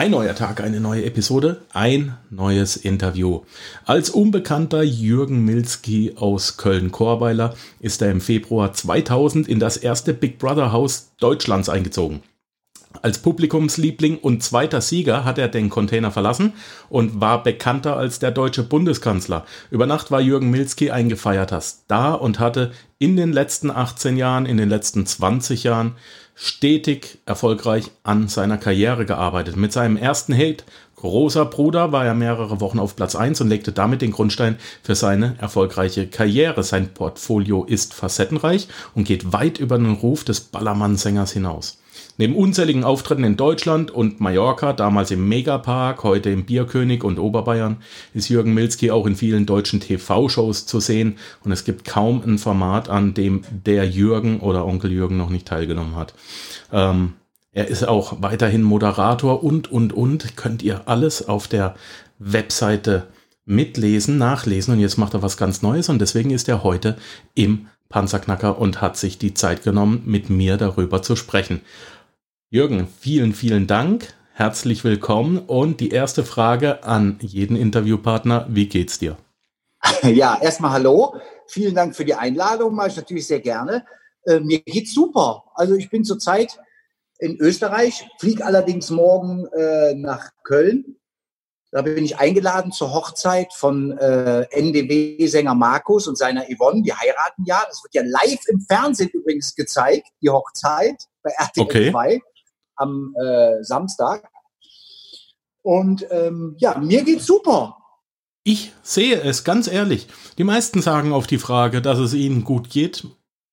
Ein neuer Tag, eine neue Episode, ein neues Interview. Als unbekannter Jürgen Milski aus Köln-Korweiler ist er im Februar 2000 in das erste Big Brother Haus Deutschlands eingezogen. Als Publikumsliebling und zweiter Sieger hat er den Container verlassen und war bekannter als der deutsche Bundeskanzler. Über Nacht war Jürgen Milski ein gefeierter Star und hatte in den letzten 18 Jahren, in den letzten 20 Jahren stetig erfolgreich an seiner Karriere gearbeitet. Mit seinem ersten Hate Großer Bruder war er mehrere Wochen auf Platz 1 und legte damit den Grundstein für seine erfolgreiche Karriere. Sein Portfolio ist facettenreich und geht weit über den Ruf des Ballermann-Sängers hinaus. Neben unzähligen Auftritten in Deutschland und Mallorca, damals im Megapark, heute im Bierkönig und Oberbayern, ist Jürgen Milski auch in vielen deutschen TV-Shows zu sehen und es gibt kaum ein Format, an dem der Jürgen oder Onkel Jürgen noch nicht teilgenommen hat. Ähm, er ist auch weiterhin Moderator und, und, und. Könnt ihr alles auf der Webseite mitlesen, nachlesen. Und jetzt macht er was ganz Neues und deswegen ist er heute im Panzerknacker und hat sich die Zeit genommen, mit mir darüber zu sprechen. Jürgen, vielen, vielen Dank. Herzlich willkommen. Und die erste Frage an jeden Interviewpartner. Wie geht's dir? Ja, erstmal hallo. Vielen Dank für die Einladung. Mache ich natürlich sehr gerne. Äh, mir geht's super. Also ich bin zurzeit in Österreich, fliege allerdings morgen äh, nach Köln. Da bin ich eingeladen zur Hochzeit von äh, NDW-Sänger Markus und seiner Yvonne. Die heiraten ja. Das wird ja live im Fernsehen übrigens gezeigt, die Hochzeit bei RTL okay. 2 am äh, Samstag. Und ähm, ja, mir geht's super. Ich sehe es ganz ehrlich. Die meisten sagen auf die Frage, dass es ihnen gut geht,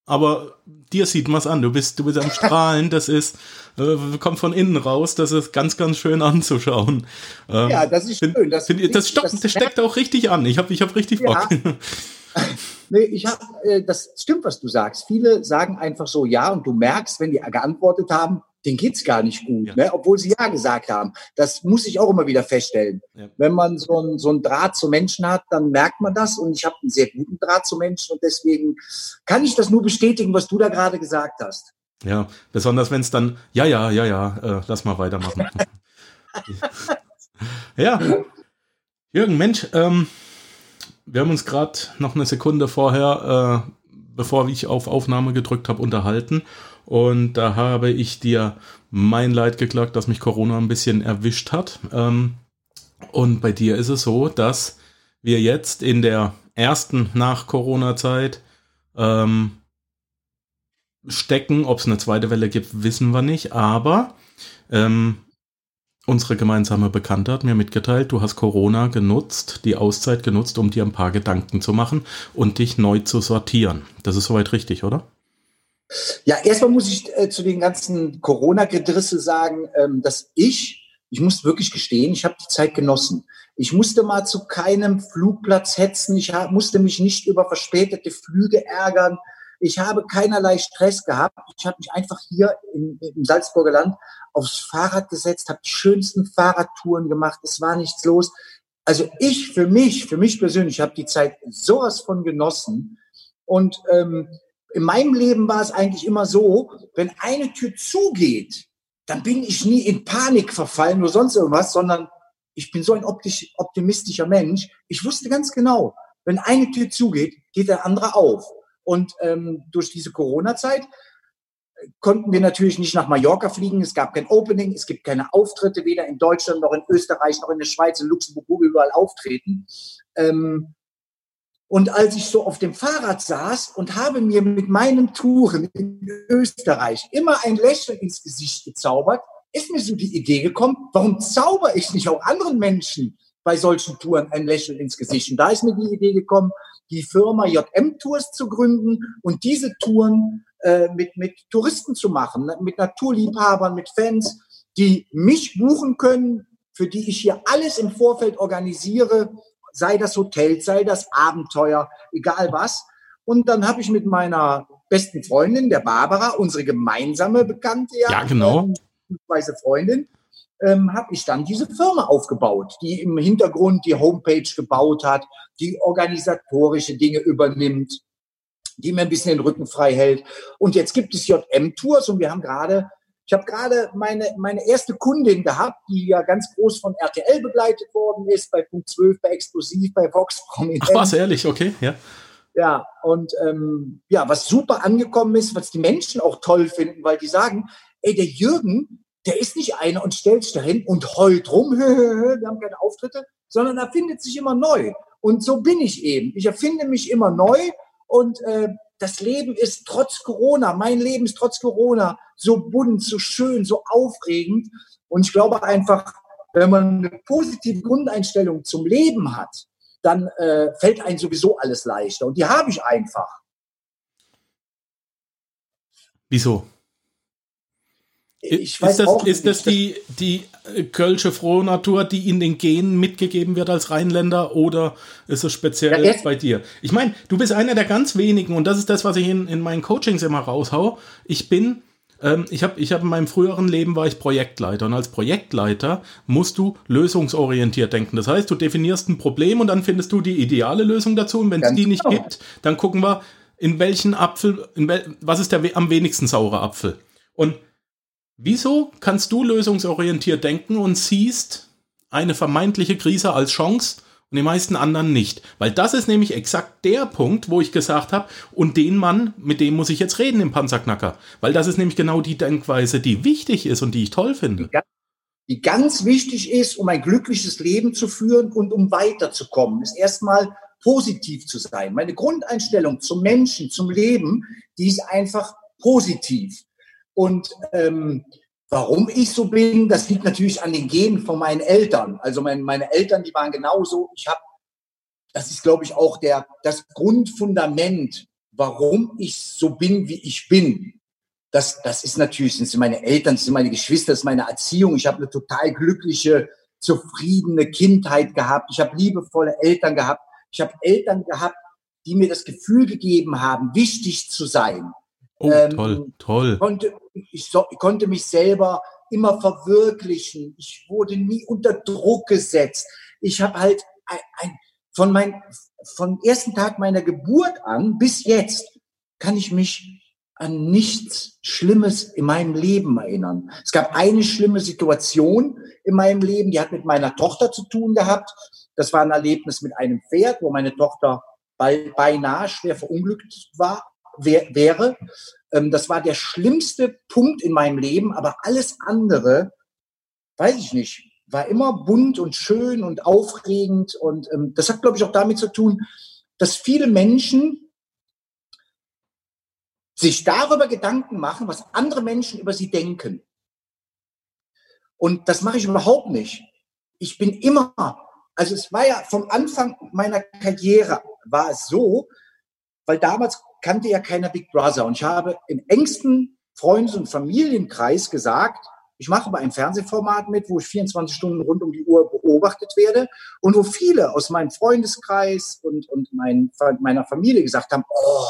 aber dir sieht man es an. Du bist, du bist am Strahlen. Das ist, äh, kommt von innen raus. Das ist ganz, ganz schön anzuschauen. Ähm, ja, das ist schön. Das, find, das, stopp, das, das steckt auch richtig an. Ich habe, ich habe richtig Bock. Ja. nee, ich habe, äh, das stimmt, was du sagst. Viele sagen einfach so ja und du merkst, wenn die geantwortet haben, denen geht's gar nicht gut, ja. ne? obwohl sie Ja gesagt haben. Das muss ich auch immer wieder feststellen. Ja. Wenn man so ein, so Draht zu Menschen hat, dann merkt man das und ich habe einen sehr guten Draht zu Menschen und deswegen kann ich das nur bestätigen, was du da gerade gesagt hast. Ja, besonders wenn es dann, ja, ja, ja, ja, äh, lass mal weitermachen. ja, Jürgen, Mensch, ähm, wir haben uns gerade noch eine Sekunde vorher, äh, bevor ich auf Aufnahme gedrückt habe, unterhalten und da habe ich dir mein Leid geklagt, dass mich Corona ein bisschen erwischt hat. Ähm, und bei dir ist es so, dass wir jetzt in der ersten Nach-Corona-Zeit ähm, stecken. Ob es eine zweite Welle gibt, wissen wir nicht. Aber ähm, unsere gemeinsame Bekannte hat mir mitgeteilt, du hast Corona genutzt, die Auszeit genutzt, um dir ein paar Gedanken zu machen und dich neu zu sortieren. Das ist soweit richtig, oder? Ja, erstmal muss ich äh, zu den ganzen Corona-Gedrisse sagen, ähm, dass ich, ich muss wirklich gestehen, ich habe die Zeit genossen. Ich musste mal zu keinem Flugplatz hetzen. Ich hab, musste mich nicht über verspätete Flüge ärgern. Ich habe keinerlei Stress gehabt. Ich habe mich einfach hier im, im Salzburger Land aufs Fahrrad gesetzt, habe die schönsten Fahrradtouren gemacht. Es war nichts los. Also ich für mich, für mich persönlich, habe die Zeit sowas von genossen. Und ähm, in meinem Leben war es eigentlich immer so, wenn eine Tür zugeht, dann bin ich nie in Panik verfallen oder sonst irgendwas, sondern ich bin so ein optimistischer Mensch. Ich wusste ganz genau, wenn eine Tür zugeht, geht der andere auf. Und ähm, durch diese Corona-Zeit äh, konnten wir natürlich nicht nach Mallorca fliegen. Es gab kein Opening, es gibt keine Auftritte, weder in Deutschland noch in Österreich noch in der Schweiz, in Luxemburg, wo wir überall auftreten. Ähm, und als ich so auf dem Fahrrad saß und habe mir mit meinen Touren in Österreich immer ein Lächeln ins Gesicht gezaubert, ist mir so die Idee gekommen, warum zauber ich nicht auch anderen Menschen bei solchen Touren ein Lächeln ins Gesicht? Und da ist mir die Idee gekommen, die Firma JM Tours zu gründen und diese Touren äh, mit, mit Touristen zu machen, ne, mit Naturliebhabern, mit Fans, die mich buchen können, für die ich hier alles im Vorfeld organisiere sei das Hotel, sei das Abenteuer, egal was. Und dann habe ich mit meiner besten Freundin, der Barbara, unsere gemeinsame Bekannte, ja, genau, weiße Freundin, ähm, habe ich dann diese Firma aufgebaut, die im Hintergrund die Homepage gebaut hat, die organisatorische Dinge übernimmt, die mir ein bisschen den Rücken frei hält. Und jetzt gibt es JM Tours und wir haben gerade Ich habe gerade meine, meine erste Kundin gehabt, die ja ganz groß von RTL begleitet worden ist, bei Punkt 12, bei Explosiv, bei Vox Prominent. Ach was, ehrlich, okay, ja. Ja, und ähm, ja, was super angekommen ist, was die Menschen auch toll finden, weil die sagen, ey, der Jürgen, der ist nicht einer und stellt sich dahin und heult rum, wir haben keine Auftritte, sondern er findet sich immer neu. Und so bin ich eben. Ich erfinde mich immer neu und äh, das Leben ist trotz Corona, mein Leben ist trotz Corona so bunt, so schön, so aufregend. Und ich glaube einfach, wenn man eine positive Grundeinstellung zum Leben hat, dann äh, fällt einem sowieso alles leichter. Und die habe ich einfach. Wieso? Ich weiß ist das, auch ist das die, die kölsche Frohnatur, die in den Genen mitgegeben wird als Rheinländer oder ist es speziell ja, bei dir? Ich meine, du bist einer der ganz wenigen und das ist das, was ich in, in meinen Coachings immer raushau. Ich bin, ähm, ich habe ich hab in meinem früheren Leben war ich Projektleiter und als Projektleiter musst du lösungsorientiert denken. Das heißt, du definierst ein Problem und dann findest du die ideale Lösung dazu und wenn es die nicht genau. gibt, dann gucken wir, in welchen Apfel, in wel, was ist der am wenigsten saure Apfel? Und Wieso kannst du lösungsorientiert denken und siehst eine vermeintliche Krise als Chance und die meisten anderen nicht? Weil das ist nämlich exakt der Punkt, wo ich gesagt habe, und den Mann, mit dem muss ich jetzt reden im Panzerknacker. Weil das ist nämlich genau die Denkweise, die wichtig ist und die ich toll finde. Die ganz wichtig ist, um ein glückliches Leben zu führen und um weiterzukommen, ist erstmal positiv zu sein. Meine Grundeinstellung zum Menschen, zum Leben, die ist einfach positiv. Und ähm, warum ich so bin, das liegt natürlich an den Genen von meinen Eltern. Also mein, meine Eltern, die waren genauso. Ich habe, das ist, glaube ich, auch der, das Grundfundament, warum ich so bin, wie ich bin. Das, das ist natürlich, das sind meine Eltern, das sind meine Geschwister, das ist meine Erziehung. Ich habe eine total glückliche, zufriedene Kindheit gehabt. Ich habe liebevolle Eltern gehabt. Ich habe Eltern gehabt, die mir das Gefühl gegeben haben, wichtig zu sein. Oh, ähm, toll, toll. Konnte, ich, so, ich konnte mich selber immer verwirklichen. Ich wurde nie unter Druck gesetzt. Ich habe halt ein, ein, von mein, vom ersten Tag meiner Geburt an bis jetzt kann ich mich an nichts Schlimmes in meinem Leben erinnern. Es gab eine schlimme Situation in meinem Leben, die hat mit meiner Tochter zu tun gehabt. Das war ein Erlebnis mit einem Pferd, wo meine Tochter beinahe schwer verunglückt war wär, wäre. Ähm, das war der schlimmste Punkt in meinem Leben, aber alles andere, weiß ich nicht, war immer bunt und schön und aufregend. Und ähm, das hat, glaube ich, auch damit zu tun, dass viele Menschen sich darüber Gedanken machen, was andere Menschen über sie denken. Und das mache ich überhaupt nicht. Ich bin immer, also es war ja vom Anfang meiner Karriere, war es so, weil damals kannte ja keiner Big Brother. Und ich habe im engsten Freundes- und Familienkreis gesagt, ich mache bei einem Fernsehformat mit, wo ich 24 Stunden rund um die Uhr beobachtet werde und wo viele aus meinem Freundeskreis und, und mein, meiner Familie gesagt haben, oh,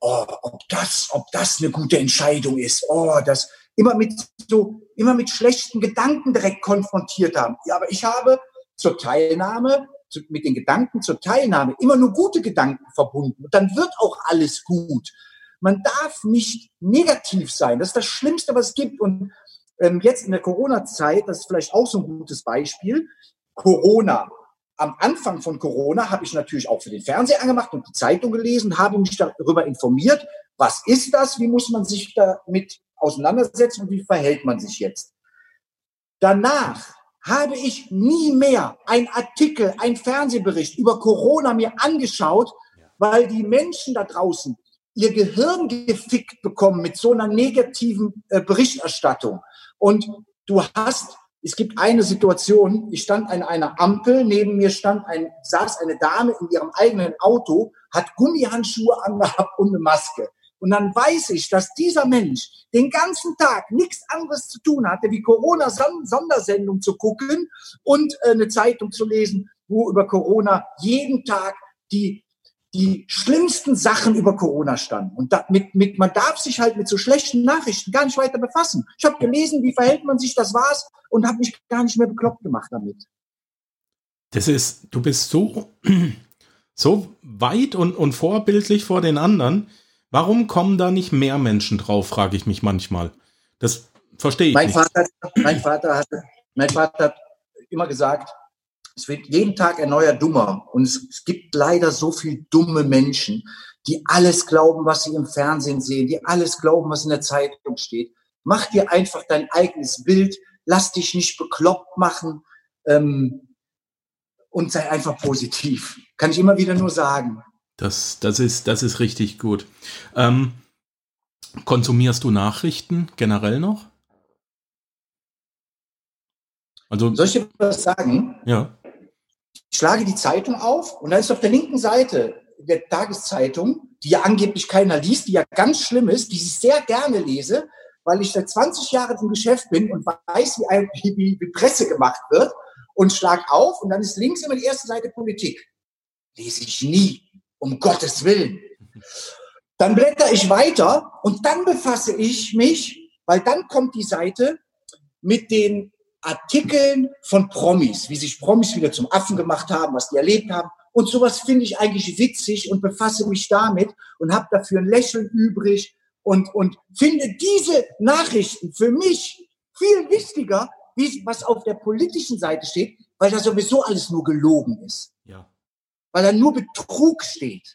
oh, ob das, ob das eine gute Entscheidung ist, oh, das immer mit so, immer mit schlechten Gedanken direkt konfrontiert haben. Ja, aber ich habe zur Teilnahme zu, mit den Gedanken zur Teilnahme immer nur gute Gedanken verbunden. Und dann wird auch alles gut. Man darf nicht negativ sein. Das ist das Schlimmste, was es gibt. Und ähm, jetzt in der Corona-Zeit, das ist vielleicht auch so ein gutes Beispiel, Corona. Am Anfang von Corona habe ich natürlich auch für den Fernseher angemacht und die Zeitung gelesen, habe mich darüber informiert, was ist das, wie muss man sich damit auseinandersetzen und wie verhält man sich jetzt. Danach habe ich nie mehr ein Artikel, ein Fernsehbericht über Corona mir angeschaut, weil die Menschen da draußen ihr Gehirn gefickt bekommen mit so einer negativen äh, Berichterstattung. Und du hast, es gibt eine Situation, ich stand an einer Ampel, neben mir stand ein, saß eine Dame in ihrem eigenen Auto, hat Gummihandschuhe angehabt und eine Maske. Und dann weiß ich, dass dieser Mensch den ganzen Tag nichts anderes zu tun hatte, wie Corona-Sondersendung zu gucken und äh, eine Zeitung zu lesen, wo über Corona jeden Tag die die schlimmsten Sachen über Corona standen. Und da, mit, man darf sich halt mit so schlechten Nachrichten gar nicht weiter befassen. Ich habe gelesen, wie verhält man sich, das war's, und habe mich gar nicht mehr bekloppt gemacht damit. Das ist, du bist so, so weit und, und vorbildlich vor den anderen. Warum kommen da nicht mehr Menschen drauf, frage ich mich manchmal. Das verstehe ich mein nicht. Vater, mein, Vater hat, mein Vater hat immer gesagt, es wird jeden Tag ein neuer Dummer. Und es, es gibt leider so viel dumme Menschen, die alles glauben, was sie im Fernsehen sehen, die alles glauben, was in der Zeitung steht. Mach dir einfach dein eigenes Bild, lass dich nicht bekloppt machen ähm, und sei einfach positiv. Kann ich immer wieder nur sagen. Das, das, ist, das ist richtig gut. Ähm, konsumierst du Nachrichten generell noch? Also, Soll ich dir was sagen? Ja. Ich schlage die Zeitung auf und da ist auf der linken Seite der Tageszeitung, die ja angeblich keiner liest, die ja ganz schlimm ist, die ich sehr gerne lese, weil ich seit 20 Jahren im Geschäft bin und weiß, wie, wie, wie Presse gemacht wird und schlag auf und dann ist links immer die erste Seite Politik. Lese ich nie, um Gottes Willen. Dann blätter ich weiter und dann befasse ich mich, weil dann kommt die Seite mit den Artikeln von Promis, wie sich Promis wieder zum Affen gemacht haben, was die erlebt haben. Und sowas finde ich eigentlich witzig und befasse mich damit und habe dafür ein Lächeln übrig und, und finde diese Nachrichten für mich viel wichtiger, wie was auf der politischen Seite steht, weil da sowieso alles nur gelogen ist. Weil da nur Betrug steht.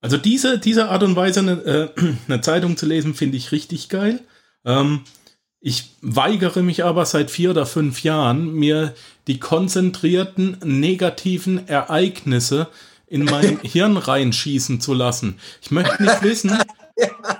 Also diese, diese Art und Weise, eine, äh, eine Zeitung zu lesen, finde ich richtig geil. Ähm, ich weigere mich aber seit vier oder fünf Jahren, mir die konzentrierten negativen Ereignisse in mein Hirn reinschießen zu lassen. Ich möchte nicht wissen,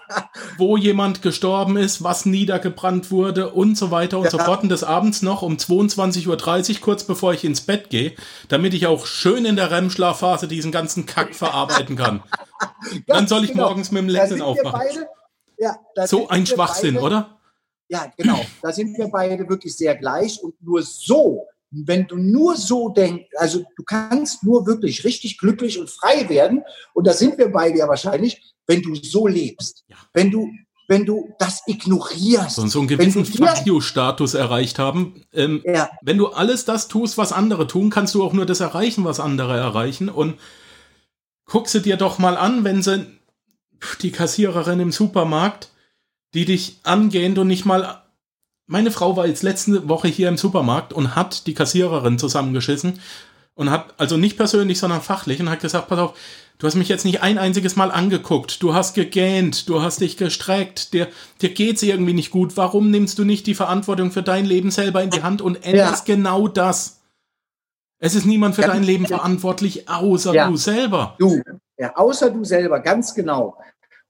wo jemand gestorben ist, was niedergebrannt wurde und so weiter und ja. so fort. Und des Abends noch um 22.30 Uhr, kurz bevor ich ins Bett gehe, damit ich auch schön in der REM-Schlafphase diesen ganzen Kack verarbeiten kann. Dann soll ich genau. morgens mit dem Lächeln aufwachen. Ja, so ein Schwachsinn, beide, oder? Ja, genau. Da sind wir beide wirklich sehr gleich und nur so, wenn du nur so denkst, also du kannst nur wirklich richtig glücklich und frei werden und da sind wir beide ja wahrscheinlich, wenn du so lebst. Ja. Wenn du wenn du das ignorierst. So, so einen gewissen Fuck-You-Status erreicht haben. Ähm, ja. Wenn du alles das tust, was andere tun, kannst du auch nur das erreichen, was andere erreichen. Und guck sie dir doch mal an, wenn sie die Kassiererin im Supermarkt die dich angehend und nicht mal. Meine Frau war jetzt letzte Woche hier im Supermarkt und hat die Kassiererin zusammengeschissen und hat, also nicht persönlich, sondern fachlich und hat gesagt, pass auf, du hast mich jetzt nicht ein einziges Mal angeguckt, du hast gegähnt, du hast dich gestreckt, dir, dir geht's irgendwie nicht gut, warum nimmst du nicht die Verantwortung für dein Leben selber in die Hand und änderst ja. genau das? Es ist niemand für ja. dein Leben verantwortlich, außer ja. du selber. Du, ja, außer du selber, ganz genau.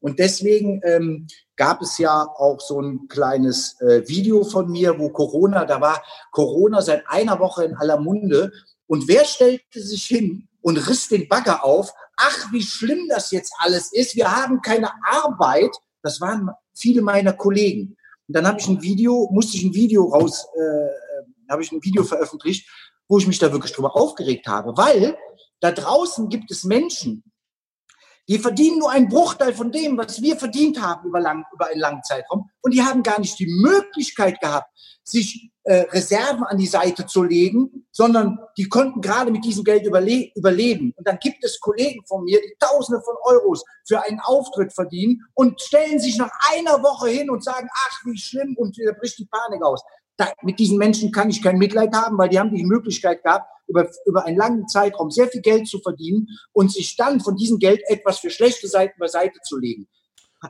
Und deswegen ähm, gab es ja auch so ein kleines äh, Video von mir, wo Corona, da war Corona seit einer Woche in aller Munde. Und wer stellte sich hin und riss den Bagger auf? Ach, wie schlimm das jetzt alles ist. Wir haben keine Arbeit. Das waren viele meiner Kollegen. Und dann habe ich ein Video, musste ich ein Video raus, äh, äh habe ich ein Video veröffentlicht, wo ich mich da wirklich drüber aufgeregt habe, weil da draußen gibt es Menschen, die verdienen nur einen Bruchteil von dem, was wir verdient haben über, lang, über einen langen Zeitraum. Und die haben gar nicht die Möglichkeit gehabt, sich äh, Reserven an die Seite zu legen, sondern die konnten gerade mit diesem Geld überle überleben. Und dann gibt es Kollegen von mir, die Tausende von Euros für einen Auftritt verdienen und stellen sich nach einer Woche hin und sagen, ach, wie schlimm, und da bricht die Panik aus. Da, mit diesen Menschen kann ich kein Mitleid haben, weil die haben die Möglichkeit gehabt, über, über einen langen Zeitraum sehr viel Geld zu verdienen und sich dann von diesem Geld etwas für schlechte Seiten beiseite zu legen.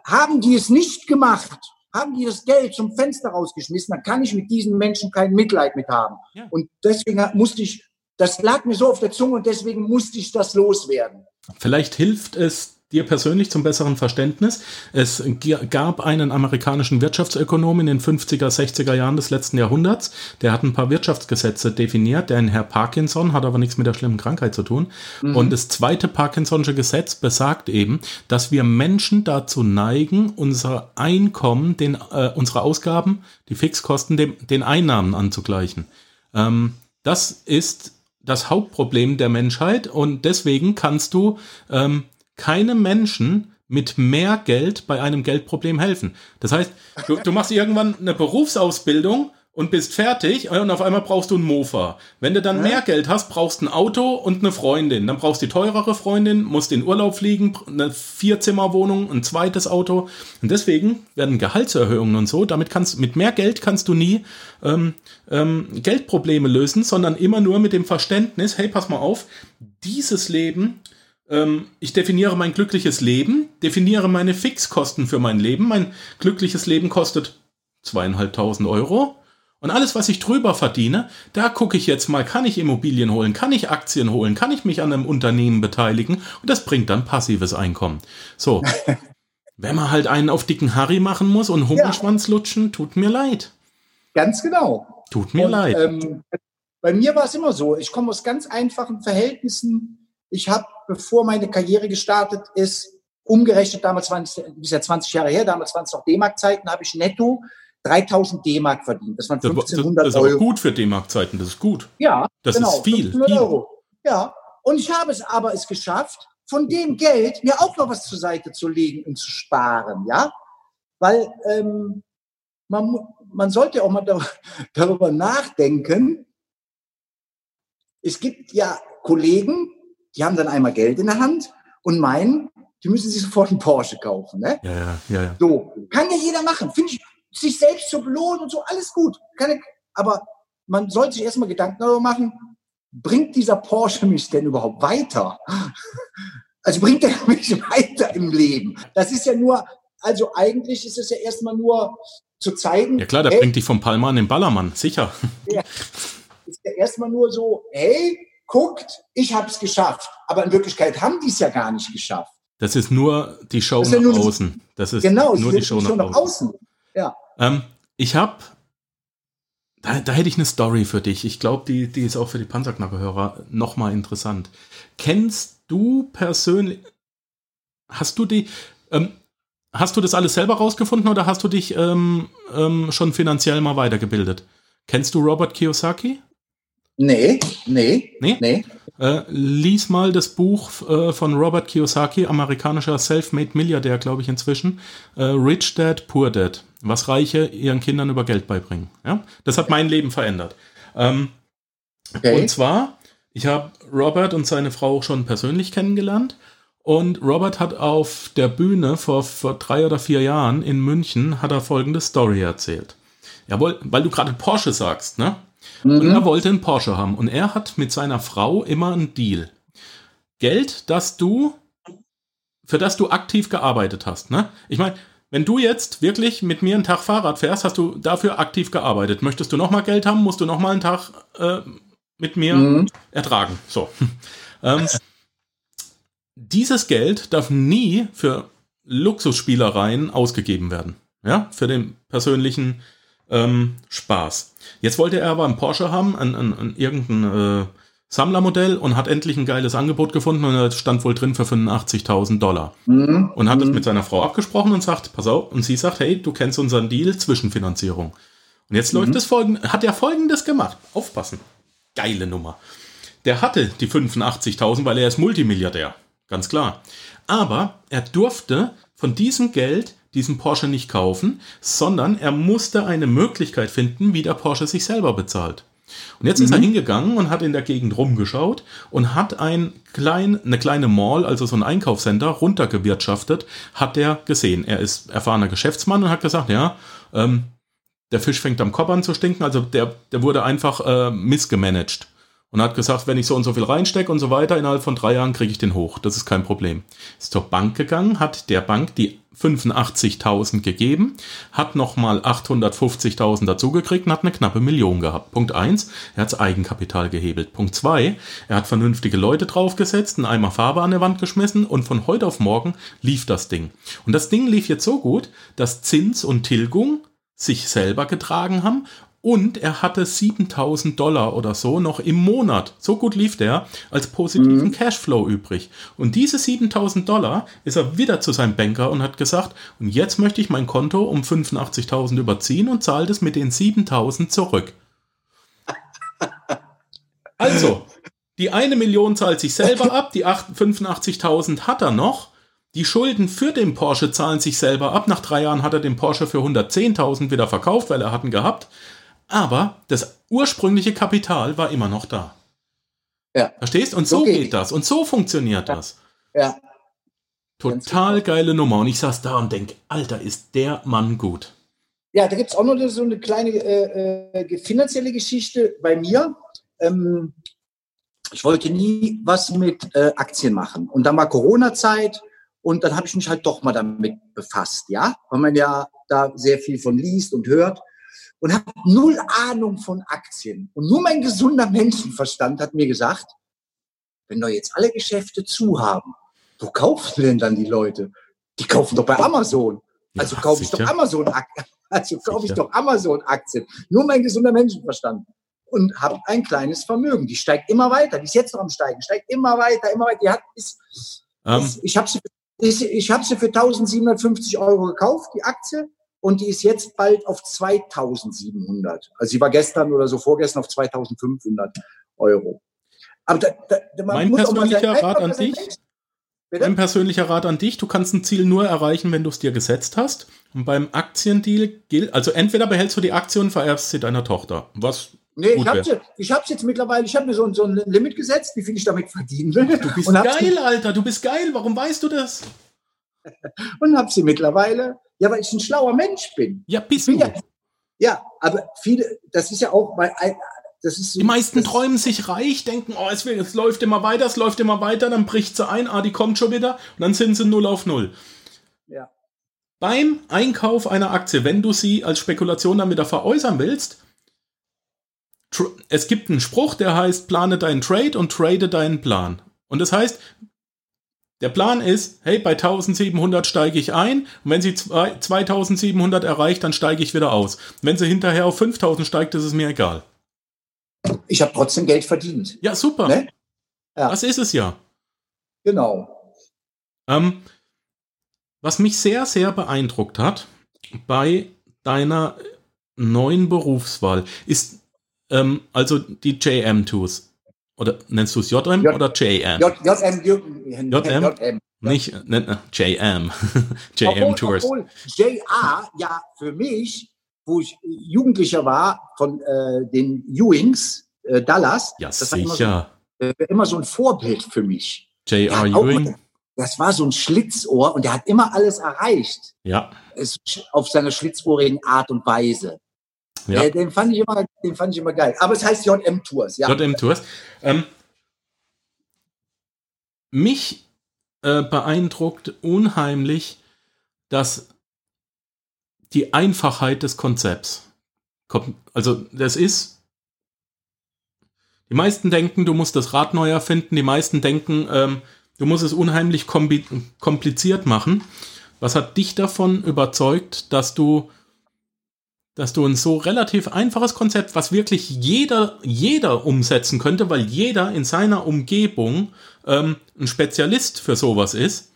Haben die es nicht gemacht, haben die das Geld zum Fenster rausgeschmissen, dann kann ich mit diesen Menschen kein Mitleid mit haben. Ja. Und deswegen musste ich, das lag mir so auf der Zunge und deswegen musste ich das loswerden. Vielleicht hilft es dir persönlich zum besseren Verständnis. Es gab einen amerikanischen Wirtschaftsökonom in den 50er, 60er Jahren des letzten Jahrhunderts, der hat ein paar Wirtschaftsgesetze definiert, der ein Herr Parkinson, hat aber nichts mit der schlimmen Krankheit zu tun. Mhm. Und das zweite Parkinson'sche Gesetz besagt eben, dass wir Menschen dazu neigen, unser Einkommen, den, äh, unsere Ausgaben, die Fixkosten, dem, den Einnahmen anzugleichen. Ähm, das ist das Hauptproblem der Menschheit und deswegen kannst du ähm, keinem Menschen mit mehr Geld bei einem Geldproblem helfen. Das heißt, du, du machst irgendwann eine Berufsausbildung und bist fertig und auf einmal brauchst du ein Mofa. Wenn du dann ja. mehr Geld hast, brauchst du ein Auto und eine Freundin. Dann brauchst du die teurere Freundin, musst in Urlaub fliegen, eine Vierzimmerwohnung, ein zweites Auto. Und deswegen werden Gehaltserhöhungen und so, damit kannst mit mehr Geld kannst du nie ähm, ähm, Geldprobleme lösen, sondern immer nur mit dem Verständnis, hey, pass mal auf, dieses Leben ich definiere mein glückliches Leben, definiere meine Fixkosten für mein Leben. Mein glückliches Leben kostet zweieinhalbtausend Euro. Und alles, was ich drüber verdiene, da gucke ich jetzt mal, kann ich Immobilien holen, kann ich Aktien holen, kann ich mich an einem Unternehmen beteiligen und das bringt dann passives Einkommen. So, wenn man halt einen auf dicken Harry machen muss und Hummelschwanz ja. lutschen, tut mir leid. Ganz genau. Tut mir und, leid. Ähm, bei mir war es immer so, ich komme aus ganz einfachen Verhältnissen. Ich habe, bevor meine Karriere gestartet ist, umgerechnet, damals waren es ja 20 Jahre her, damals waren es noch D-Mark-Zeiten, habe ich netto 3000 D-Mark verdient. Das waren 1500 das, das ist aber gut für D-Mark-Zeiten, das ist gut. Ja, das genau, ist viel. viel. Euro. Ja, und ich habe es aber es geschafft, von dem Geld mir auch noch was zur Seite zu legen und zu sparen, ja, weil ähm, man, man sollte auch mal darüber nachdenken. Es gibt ja Kollegen, die haben dann einmal Geld in der Hand und meinen, die müssen sich sofort einen Porsche kaufen. Ne? Ja, ja, ja, ja. So, kann ja jeder machen. Finde ich, sich selbst zu belohnen und so, alles gut. Keine, aber man sollte sich erstmal Gedanken darüber machen, bringt dieser Porsche mich denn überhaupt weiter? Also bringt er mich weiter im Leben? Das ist ja nur, also eigentlich ist es ja erstmal nur zu zeigen. Ja klar, der hey, bringt dich vom Palma an den Ballermann, sicher. Ja, ist ja erstmal nur so, hey, guckt, ich habe es geschafft. Aber in Wirklichkeit haben die es ja gar nicht geschafft. Das ist nur die Show nach ja außen. Das ist genau, nur die Show, die Show nach, nach außen. außen. Ja. Ähm, ich habe, da, da hätte ich eine Story für dich. Ich glaube, die, die ist auch für die Panzerknacker-Hörer nochmal interessant. Kennst du persönlich, hast du die, ähm, hast du das alles selber rausgefunden oder hast du dich ähm, ähm, schon finanziell mal weitergebildet? Kennst du Robert Kiyosaki? Nee, nee, nee. nee. Äh, lies mal das Buch äh, von Robert Kiyosaki, amerikanischer Self-Made-Milliardär, glaube ich inzwischen. Äh, Rich Dad, Poor Dad. Was Reiche ihren Kindern über Geld beibringen. Ja? Das hat mein Leben verändert. Ähm, okay. Und zwar, ich habe Robert und seine Frau schon persönlich kennengelernt. Und Robert hat auf der Bühne vor, vor drei oder vier Jahren in München hat er folgende Story erzählt. Jawohl, weil du gerade Porsche sagst, ne? Mhm. Und er wollte einen Porsche haben. Und er hat mit seiner Frau immer einen Deal. Geld, das du, für das du aktiv gearbeitet hast. Ne? Ich meine, wenn du jetzt wirklich mit mir einen Tag Fahrrad fährst, hast du dafür aktiv gearbeitet. Möchtest du nochmal Geld haben, musst du nochmal einen Tag äh, mit mir mhm. ertragen. So. ähm, dieses Geld darf nie für Luxusspielereien ausgegeben werden. Ja, für den persönlichen ähm, Spaß. Jetzt wollte er aber einen Porsche haben, an, an, an irgendein äh, Sammlermodell und hat endlich ein geiles Angebot gefunden und er stand wohl drin für 85.000 Dollar. Mhm. Und hat mhm. das mit seiner Frau abgesprochen und sagt, pass auf, und sie sagt, hey, du kennst unseren Deal, Zwischenfinanzierung. Und jetzt mhm. läuft es folgend, hat er folgendes gemacht. Aufpassen. Geile Nummer. Der hatte die 85.000, weil er ist Multimilliardär. Ganz klar. Aber er durfte von diesem Geld diesen Porsche nicht kaufen, sondern er musste eine Möglichkeit finden, wie der Porsche sich selber bezahlt. Und jetzt mhm. ist er mhm. hingegangen und hat in der Gegend rumgeschaut und hat ein klein, eine kleine Mall, also so ein Einkaufscenter, runtergewirtschaftet, hat er gesehen. Er ist erfahrener Geschäftsmann und hat gesagt, ja, ähm, der Fisch fängt am Kopf an zu stinken, also der, der wurde einfach äh, missgemanagt und hat gesagt, wenn ich so und so viel reinstecke und so weiter, innerhalb von drei Jahren kriege ich den hoch. Das ist kein Problem. Ist zur Bank gegangen, hat der Bank die 85.000 gegeben, hat nochmal 850.000 dazugekriegt und hat eine knappe Million gehabt. Punkt eins, er hat das Eigenkapital gehebelt. Punkt zwei, er hat vernünftige Leute draufgesetzt, einen Eimer Farbe an der Wand geschmissen und von heute auf morgen lief das Ding. Und das Ding lief jetzt so gut, dass Zins und Tilgung sich selber getragen haben und er hatte 7000 Dollar oder so noch im Monat, so gut lief der, als positiven mhm. Cashflow übrig. Und diese 7000 Dollar ist er wieder zu seinem Banker und hat gesagt, und jetzt möchte ich mein Konto um 85.000 überziehen und zahle das mit den 7000 zurück. Also, die eine Million zahlt sich selber ab, die 85.000 hat er noch. Die Schulden für den Porsche zahlen sich selber ab. Nach drei Jahren hat er den Porsche für 110.000 wieder verkauft, weil er hat ihn gehabt. Aber das ursprüngliche Kapital war immer noch da. Ja. Verstehst? Und so, So geht- geht das. Und so funktioniert Ja. das. Ja, Total geile Nummer. Und ich saß da und denk, Alter, ist der Mann gut. Ja, da gibt es auch noch so eine kleine äh, äh, finanzielle Geschichte bei mir. Ähm, ich wollte nie was mit äh, Aktien machen. Und dann war Corona-Zeit und dann habe ich mich halt doch mal damit befasst, ja, weil man ja da sehr viel von liest und hört und habe null Ahnung von Aktien. Und nur mein gesunder Menschenverstand hat mir gesagt, wenn doch jetzt alle Geschäfte zu haben, wo kaufen denn dann die Leute? Die kaufen doch bei Amazon. Also Ja, kaufe ich doch sicher. Amazon-Aktien. Also kaufe ich doch Amazon-Aktien. Nur mein gesunder Menschenverstand. Und habe ein kleines Vermögen. Die steigt immer weiter. Die ist jetzt noch am Steigen. Steigt immer weiter, immer weiter. Die hat, ist, Ähm, ist, ich habe sie, ich, ich hab sie für 1750 Euro gekauft, die Aktie. Und die ist jetzt bald auf 2700. Also sie war gestern oder so vorgestern auf 2500 Euro. Aber da, da, Mein persönlicher Rat an dich? Bitte? Mein persönlicher Rat an dich, du kannst ein Ziel nur erreichen, wenn du es dir gesetzt hast. Und beim Aktiendeal gilt, also entweder behältst du die Aktie und vererbst sie deiner Tochter. Was Nee, gut ich habe ich hab's jetzt mittlerweile, ich habe mir so, ein- so ein Limit gesetzt, wie viel ich damit verdienen will. Du bist geil, Alter, du bist geil. Warum weißt du das? Und habe sie mittlerweile, ja, weil ich ein schlauer Mensch bin. Ja, bist bin du. ja, ja, aber viele, das ist ja auch, ein- das ist so, Die meisten träumen sich reich, denken, oh, es, es läuft immer weiter, es läuft immer weiter, dann bricht sie ein, ah, die kommt schon wieder und dann sind sie null auf null. Ja. Beim Einkauf einer Aktie, wenn du sie als Spekulation dann wieder veräußern willst, es gibt einen Spruch, der heißt, plane deinen Trade und trade deinen Plan. Und das heißt, der Plan ist, hey, bei 1700 steige ich ein und wenn sie zwei- 2700 erreicht, dann steige ich wieder aus. Wenn sie hinterher auf 5000 steigt, ist es mir egal. Ich habe trotzdem Geld verdient. Ja, super. Ne? Ja. Das ist es ja. Genau. Ähm, was mich sehr, sehr beeindruckt hat bei deiner neuen Berufswahl ist ähm, also die JM-Tools. Oder nennst du es JM J- oder JM? J, JM, JM, JM? JM. Nicht äh, JM. JM Obwohl, Tours. obwohl JA ja für mich, wo ich Jugendlicher war, von äh, den Ewings, äh, Dallas, Ja, das war immer so, sicher. äh, immer so ein Vorbild für mich. J.R. Ewing. Das war so ein Schlitzohr und der hat immer alles erreicht. Ja, Es, auf seiner schlitzohrigen Art und Weise. Ja. Äh, den, fand ich immer, den fand ich immer geil. Aber es heißt JM Tours, ja. JM Tours. Ähm, mich äh, beeindruckt unheimlich, dass die Einfachheit des Konzepts. Kom- Also das ist. Die meisten denken, du musst das Rad neu erfinden. Die meisten denken, ähm, du musst es unheimlich kompliziert machen. Was hat dich davon überzeugt, dass du dass du ein so relativ einfaches Konzept, was wirklich jeder, jeder umsetzen könnte, weil jeder in seiner Umgebung ähm, ein Spezialist für sowas ist.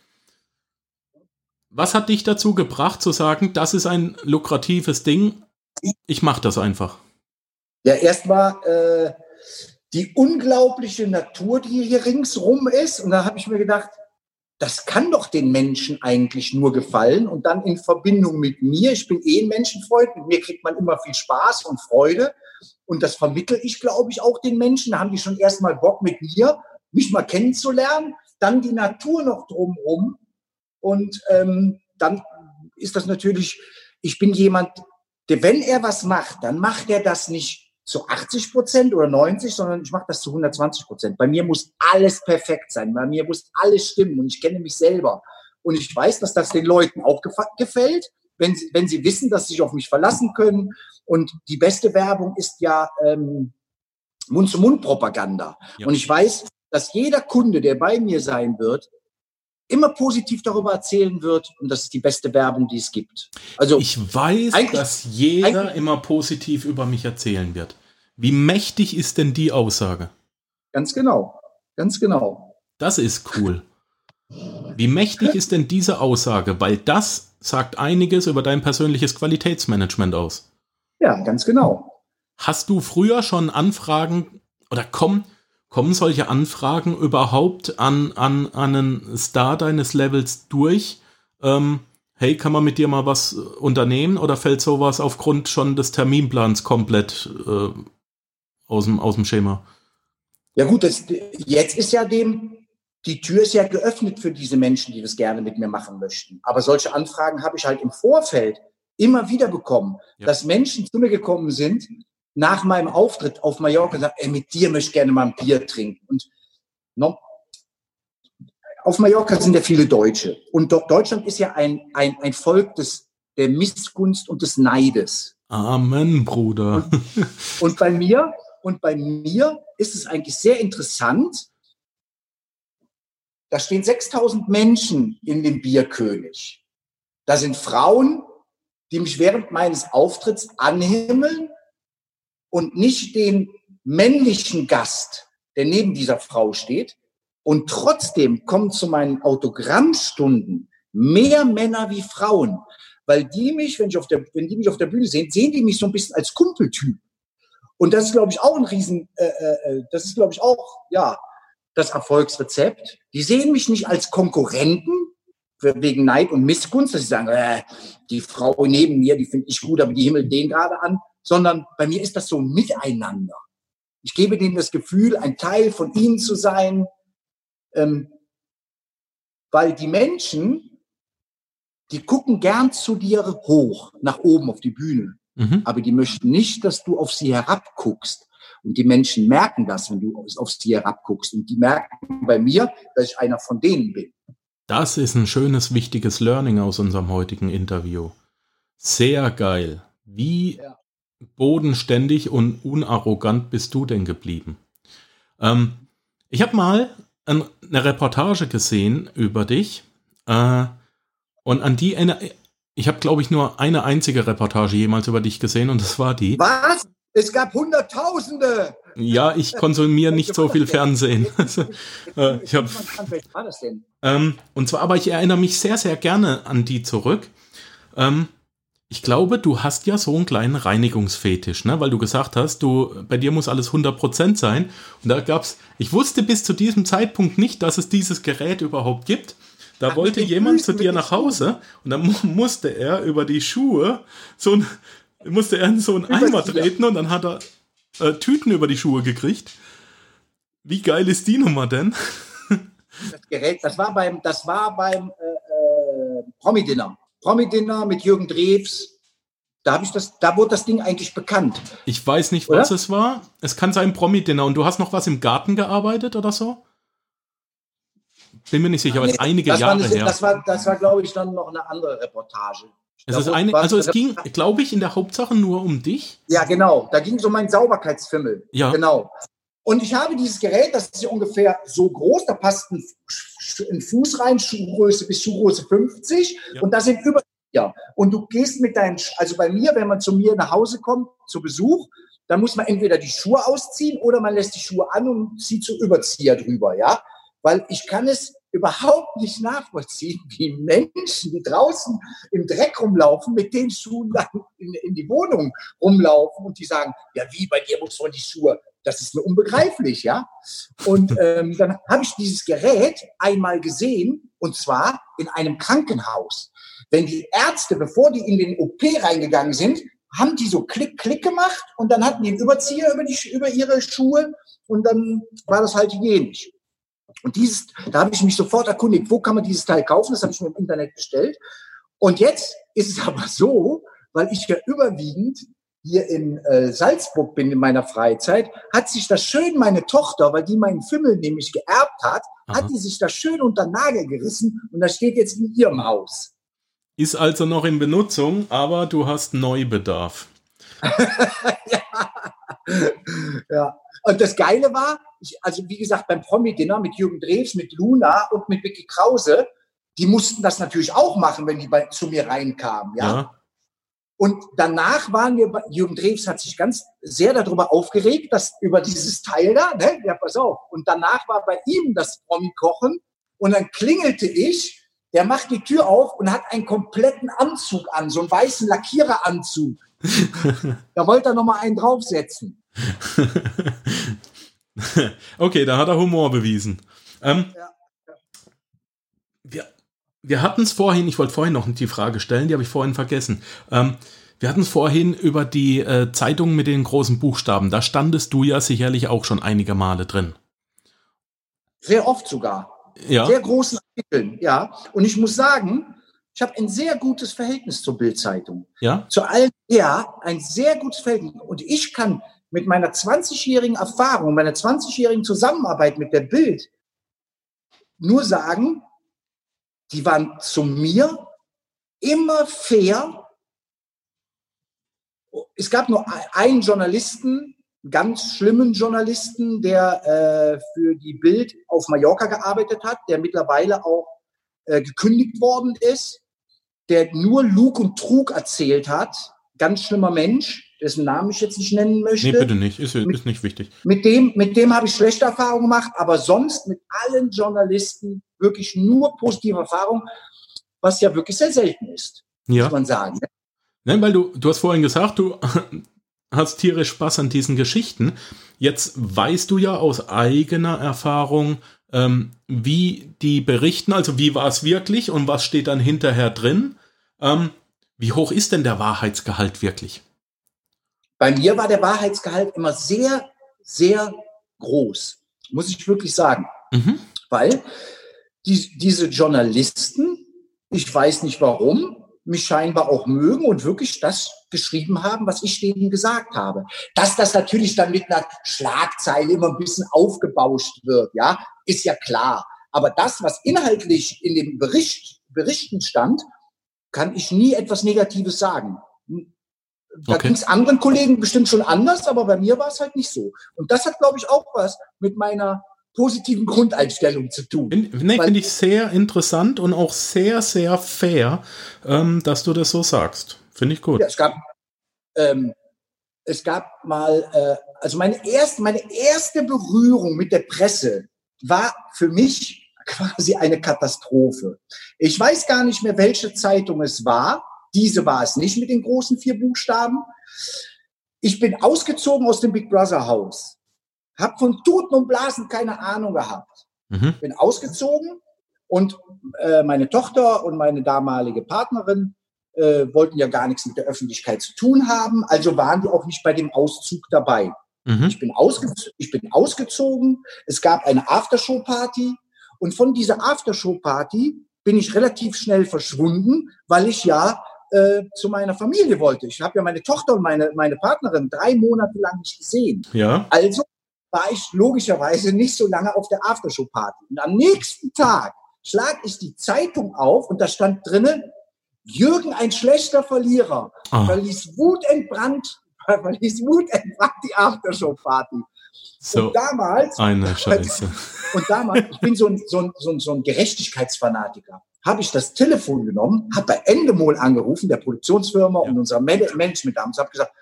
Was hat dich dazu gebracht zu sagen, das ist ein lukratives Ding, ich mache das einfach? Ja, erstmal äh, die unglaubliche Natur, die hier ringsrum ist. Und da habe ich mir gedacht, das kann doch den Menschen eigentlich nur gefallen. Und dann in Verbindung mit mir, ich bin eh ein Menschenfreund, mit mir kriegt man immer viel Spaß und Freude. Und das vermittel ich, glaube ich, auch den Menschen. Da haben die schon erstmal Bock mit mir, mich mal kennenzulernen. Dann die Natur noch drumherum. Und ähm, dann ist das natürlich, ich bin jemand, der, wenn er was macht, dann macht er das nicht zu 80 Prozent oder 90, sondern ich mache das zu 120 Prozent. Bei mir muss alles perfekt sein. Bei mir muss alles stimmen und ich kenne mich selber. Und ich weiß, dass das den Leuten auch gefällt, wenn sie, wenn sie wissen, dass sie sich auf mich verlassen können. Und die beste Werbung ist ja ähm, Mund-zu-Mund-Propaganda. Ja. Und ich weiß, dass jeder Kunde, der bei mir sein wird, immer positiv darüber erzählen wird. Und das ist die beste Werbung, die es gibt. Also Ich weiß, dass jeder immer positiv über mich erzählen wird. Wie mächtig ist denn die Aussage? ganz genau, ganz genau. Das ist cool. Wie mächtig ist denn diese Aussage? Weil das sagt einiges über dein persönliches Qualitätsmanagement aus. Ja, ganz genau. Hast du früher schon Anfragen oder kommen, kommen solche Anfragen überhaupt an, an, an einen Star deines Levels durch? Ähm, hey, kann man mit dir mal was unternehmen oder fällt sowas aufgrund schon des Terminplans komplett äh, aus, dem, aus dem Schema? Ja gut, das, jetzt ist ja dem, die Tür ist ja geöffnet für diese Menschen, die das gerne mit mir machen möchten. Aber solche Anfragen habe ich halt im Vorfeld immer wieder bekommen, ja. dass Menschen zu mir gekommen sind nach meinem Auftritt auf Mallorca sagen, ey, mit dir möchte ich gerne mal ein Bier trinken. Und no, auf Mallorca sind ja viele Deutsche. Und Deutschland ist ja ein, ein, ein Volk des, der Missgunst und des Neides. Amen, Bruder. Und, und bei mir, und bei mir ist es eigentlich sehr interessant. Da stehen 6000 Menschen in dem Bierkönig. Da sind Frauen, die mich während meines Auftritts anhimmeln und nicht den männlichen Gast, der neben dieser Frau steht. Und trotzdem kommen zu meinen Autogrammstunden mehr Männer wie Frauen, weil die mich, wenn, ich auf der, wenn die mich auf der Bühne sehen, sehen die mich so ein bisschen als Kumpeltyp. Und das ist, glaube ich, auch ein Riesen, äh, äh, äh das ist, glaube ich, auch, ja, das Erfolgsrezept. Die sehen mich nicht als Konkurrenten wegen Neid und Missgunst, dass sie sagen, äh, die Frau neben mir, die finde ich gut, aber die himmelt den gerade an, sondern bei mir ist das so ein Miteinander. Ich gebe denen das Gefühl, ein Teil von ihnen zu sein, ähm, weil die Menschen, die gucken gern zu dir hoch, nach oben auf die Bühne. Mhm. Aber die möchten nicht, dass du auf sie herabguckst. Und die Menschen merken das, wenn du auf sie herabguckst. Und die merken bei mir, dass ich einer von denen bin. Das ist ein schönes, wichtiges Learning aus unserem heutigen Interview. Sehr geil. Wie ja. Bodenständig und unarrogant bist du denn geblieben? Ähm, ich habe mal ein, eine Reportage gesehen über dich. Äh, und an die ich habe, glaube ich, nur eine einzige Reportage jemals über dich gesehen und das war die. Was? Es gab Hunderttausende. Ja, ich konsumiere nicht so viel Fernsehen. Also, äh, ich hab? Ähm, und zwar, aber ich erinnere mich sehr, sehr gerne an die zurück. Ähm, ich glaube, du hast ja so einen kleinen Reinigungsfetisch, ne? weil du gesagt hast, du, bei dir muss alles 100% sein. Und da gab's, ich wusste bis zu diesem Zeitpunkt nicht, dass es dieses Gerät überhaupt gibt. Da Ach, wollte jemand zu dir nach Hause und dann musste er über die Schuhe so ein, musste er in so einen Eimer treten und dann hat er äh, Tüten über die Schuhe gekriegt. Wie geil ist die Nummer denn? Das Gerät, das war beim, das war beim äh, äh, Promi-Dinner. Promi-Dinner mit Jürgen Drews. Da habe ich das, da wurde das Ding eigentlich bekannt. Ich weiß nicht, was oder? es war. Es kann sein Promi-Dinner. Und du hast noch was im Garten gearbeitet oder so? Bin mir nicht sicher, aber es ist einige das Jahre eine, her. Das war, das war glaube ich, dann noch eine andere Reportage. Es ist eine, also es ging, glaube ich, in der Hauptsache nur um dich. Ja, genau. Da ging es um meinen Sauberkeitsfimmel. Ja. Genau. Und ich habe dieses Gerät, das ist ja ungefähr so groß, da passt ein, ein Fuß rein, Schuhgröße bis Schuhgröße 50 ja. und da sind über ja. Und du gehst mit deinen, also bei mir, wenn man zu mir nach Hause kommt, zu Besuch, dann muss man entweder die Schuhe ausziehen oder man lässt die Schuhe an und zieht so Überzieher drüber, ja. Weil ich kann es überhaupt nicht nachvollziehen, wie Menschen, die draußen im Dreck rumlaufen, mit den Schuhen dann in, in die Wohnung rumlaufen und die sagen, ja, wie bei dir muss man die Schuhe das ist mir unbegreiflich, ja. Und ähm, dann habe ich dieses Gerät einmal gesehen, und zwar in einem Krankenhaus. Wenn die Ärzte, bevor die in den OP reingegangen sind, haben die so Klick, Klick gemacht und dann hatten die einen Überzieher über, die, über ihre Schuhe und dann war das halt hygienisch. Und dieses, da habe ich mich sofort erkundigt, wo kann man dieses Teil kaufen? Das habe ich mir im Internet bestellt. Und jetzt ist es aber so, weil ich ja überwiegend hier in äh, Salzburg bin in meiner Freizeit, hat sich das schön meine Tochter, weil die meinen Fimmel nämlich geerbt hat, Aha. hat die sich das schön unter Nagel gerissen und das steht jetzt in ihrem Haus. Ist also noch in Benutzung, aber du hast Neubedarf. ja. ja. Und das Geile war, ich, also wie gesagt, beim Promi-Dinner mit Jürgen Drews, mit Luna und mit Vicky Krause, die mussten das natürlich auch machen, wenn die bei, zu mir reinkamen, ja. ja. Und danach waren wir, Jürgen Drews hat sich ganz sehr darüber aufgeregt, dass über dieses Teil da, ne, ja, pass auf. Und danach war bei ihm das Promi-Kochen und dann klingelte ich, der macht die Tür auf und hat einen kompletten Anzug an, so einen weißen Lackiereranzug. da wollte er nochmal einen draufsetzen. okay, da hat er Humor bewiesen. Ähm, ja. Wir, hatten es vorhin, ich wollte vorhin noch die Frage stellen, die habe ich vorhin vergessen. Ähm, wir hatten es vorhin über die äh, Zeitung mit den großen Buchstaben. Da standest du ja sicherlich auch schon einige Male drin. Sehr oft sogar. Ja. Sehr großen Artikeln, ja. Und ich muss sagen, ich habe ein sehr gutes Verhältnis zur Bildzeitung. Ja. Zu allen, ja, ein sehr gutes Verhältnis. Und ich kann mit meiner 20-jährigen Erfahrung, meiner 20-jährigen Zusammenarbeit mit der Bild nur sagen, die waren zu mir immer fair. Es gab nur einen Journalisten, ganz schlimmen Journalisten, der äh, für die Bild auf Mallorca gearbeitet hat, der mittlerweile auch äh, gekündigt worden ist, der nur Lug und Trug erzählt hat. Ganz schlimmer Mensch, dessen Namen ich jetzt nicht nennen möchte. Nee, bitte nicht, ist, mit, ist nicht wichtig. Mit dem, mit dem habe ich schlechte Erfahrungen gemacht, aber sonst mit allen Journalisten wirklich nur positive Erfahrungen, was ja wirklich sehr selten ist, ja. muss man sagen. Nein, weil du, du hast vorhin gesagt, du hast tierisch Spaß an diesen Geschichten. Jetzt weißt du ja aus eigener Erfahrung, ähm, wie die berichten, also wie war es wirklich und was steht dann hinterher drin. Ähm, wie hoch ist denn der Wahrheitsgehalt wirklich? Bei mir war der Wahrheitsgehalt immer sehr, sehr groß, muss ich wirklich sagen. Mhm. Weil die, diese Journalisten, ich weiß nicht warum, mich scheinbar auch mögen und wirklich das geschrieben haben, was ich denen gesagt habe. Dass das natürlich dann mit einer Schlagzeile immer ein bisschen aufgebauscht wird, ja, ist ja klar. Aber das, was inhaltlich in dem Bericht, Berichten stand, kann ich nie etwas Negatives sagen. Da okay. ging es anderen Kollegen bestimmt schon anders, aber bei mir war es halt nicht so. Und das hat, glaube ich, auch was mit meiner positiven Grundeinstellung zu tun. Nee, finde ich sehr interessant und auch sehr, sehr fair, ähm, dass du das so sagst. Finde ich gut. Ja, es gab, ähm, es gab mal, äh, also meine erste, meine erste Berührung mit der Presse war für mich quasi eine Katastrophe. Ich weiß gar nicht mehr, welche Zeitung es war. Diese war es nicht mit den großen vier Buchstaben. Ich bin ausgezogen aus dem Big Brother Haus. Hab von Tuten und Blasen keine Ahnung gehabt. Mhm. Bin ausgezogen und äh, meine Tochter und meine damalige Partnerin äh, wollten ja gar nichts mit der Öffentlichkeit zu tun haben, also waren die auch nicht bei dem Auszug dabei. Mhm. Ich, bin ich bin ausgezogen, es gab eine Aftershow-Party und von dieser Aftershow-Party bin ich relativ schnell verschwunden, weil ich ja äh, zu meiner Familie wollte. Ich habe ja meine Tochter und meine, meine Partnerin drei Monate lang nicht gesehen. Ja. Also war ich logischerweise nicht so lange auf der Aftershow-Party. Und am nächsten Tag schlag ich die Zeitung auf und da stand drinnen, Jürgen ein schlechter Verlierer, oh. verließ wutentbrannt, verließ wutentbrannt die Aftershow-Party. So, und damals, eine Scheiße. Und damals, ich bin so ein, so ein, so ein, so ein Gerechtigkeitsfanatiker, habe ich das Telefon genommen, habe bei Endemol angerufen, der Produktionsfirma ja. und unser Management damals, habe gesagt,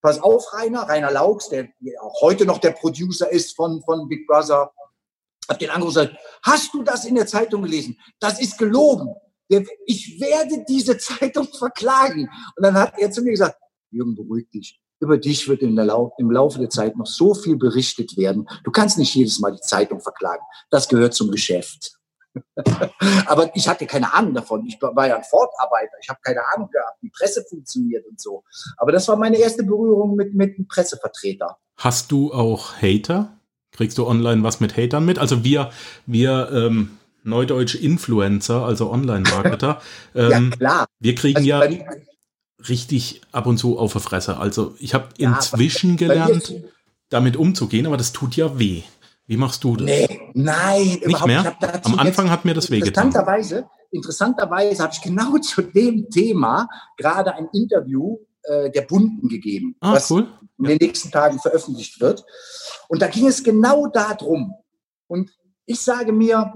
pass auf, Rainer, Rainer Laux, der auch heute noch der Producer ist von, von Big Brother, hab den angerufen und gesagt, hast du das in der Zeitung gelesen? Das ist gelogen. Ich werde diese Zeitung verklagen. Und dann hat er zu mir gesagt, Jürgen, beruhig dich. Über dich wird im Laufe der Zeit noch so viel berichtet werden. Du kannst nicht jedes Mal die Zeitung verklagen. Das gehört zum Geschäft. Aber ich hatte keine Ahnung davon. Ich war ja ein Fortarbeiter. Ich habe keine Ahnung gehabt, wie Presse funktioniert und so. Aber das war meine erste Berührung mit, mit einem Pressevertreter. Hast du auch Hater? Kriegst du online was mit Hatern mit? Also wir, wir ähm, Neudeutsch Influencer, also Online-Marketer, ähm, ja, klar. wir kriegen also ja richtig ab und zu auf der Fresse. Also ich habe ja, inzwischen gelernt, damit umzugehen, aber das tut ja weh. Wie machst du das? Nee, nein, nicht mehr. Am Anfang hat mir das wehgetan. Interessanterweise, interessanterweise habe ich genau zu dem Thema gerade ein Interview äh, der Bunden gegeben, ah, was cool. in den nächsten Tagen veröffentlicht wird. Und da ging es genau darum. Und ich sage mir,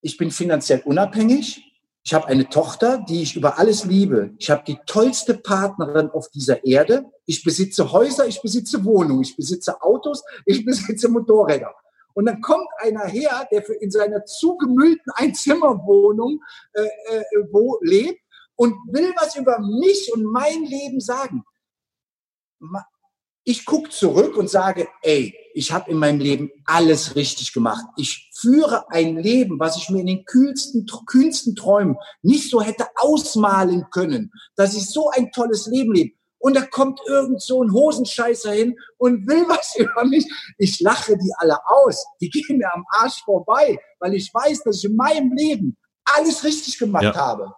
ich bin finanziell unabhängig. Ich habe eine Tochter, die ich über alles liebe. Ich habe die tollste Partnerin auf dieser Erde. Ich besitze Häuser, ich besitze Wohnungen, ich besitze Autos, ich besitze Motorräder. Und dann kommt einer her, der für in seiner zugemüllten Einzimmerwohnung äh, äh, wo lebt und will was über mich und mein Leben sagen. Ich gucke zurück und sage, ey, ich habe in meinem Leben alles richtig gemacht. Ich führe ein Leben, was ich mir in den kühlsten, kühnsten Träumen nicht so hätte ausmalen können, dass ich so ein tolles Leben lebe. Und da kommt irgend so ein Hosenscheißer hin und will was über mich. Ich lache die alle aus. Die gehen mir am Arsch vorbei, weil ich weiß, dass ich in meinem Leben alles richtig gemacht ja. habe.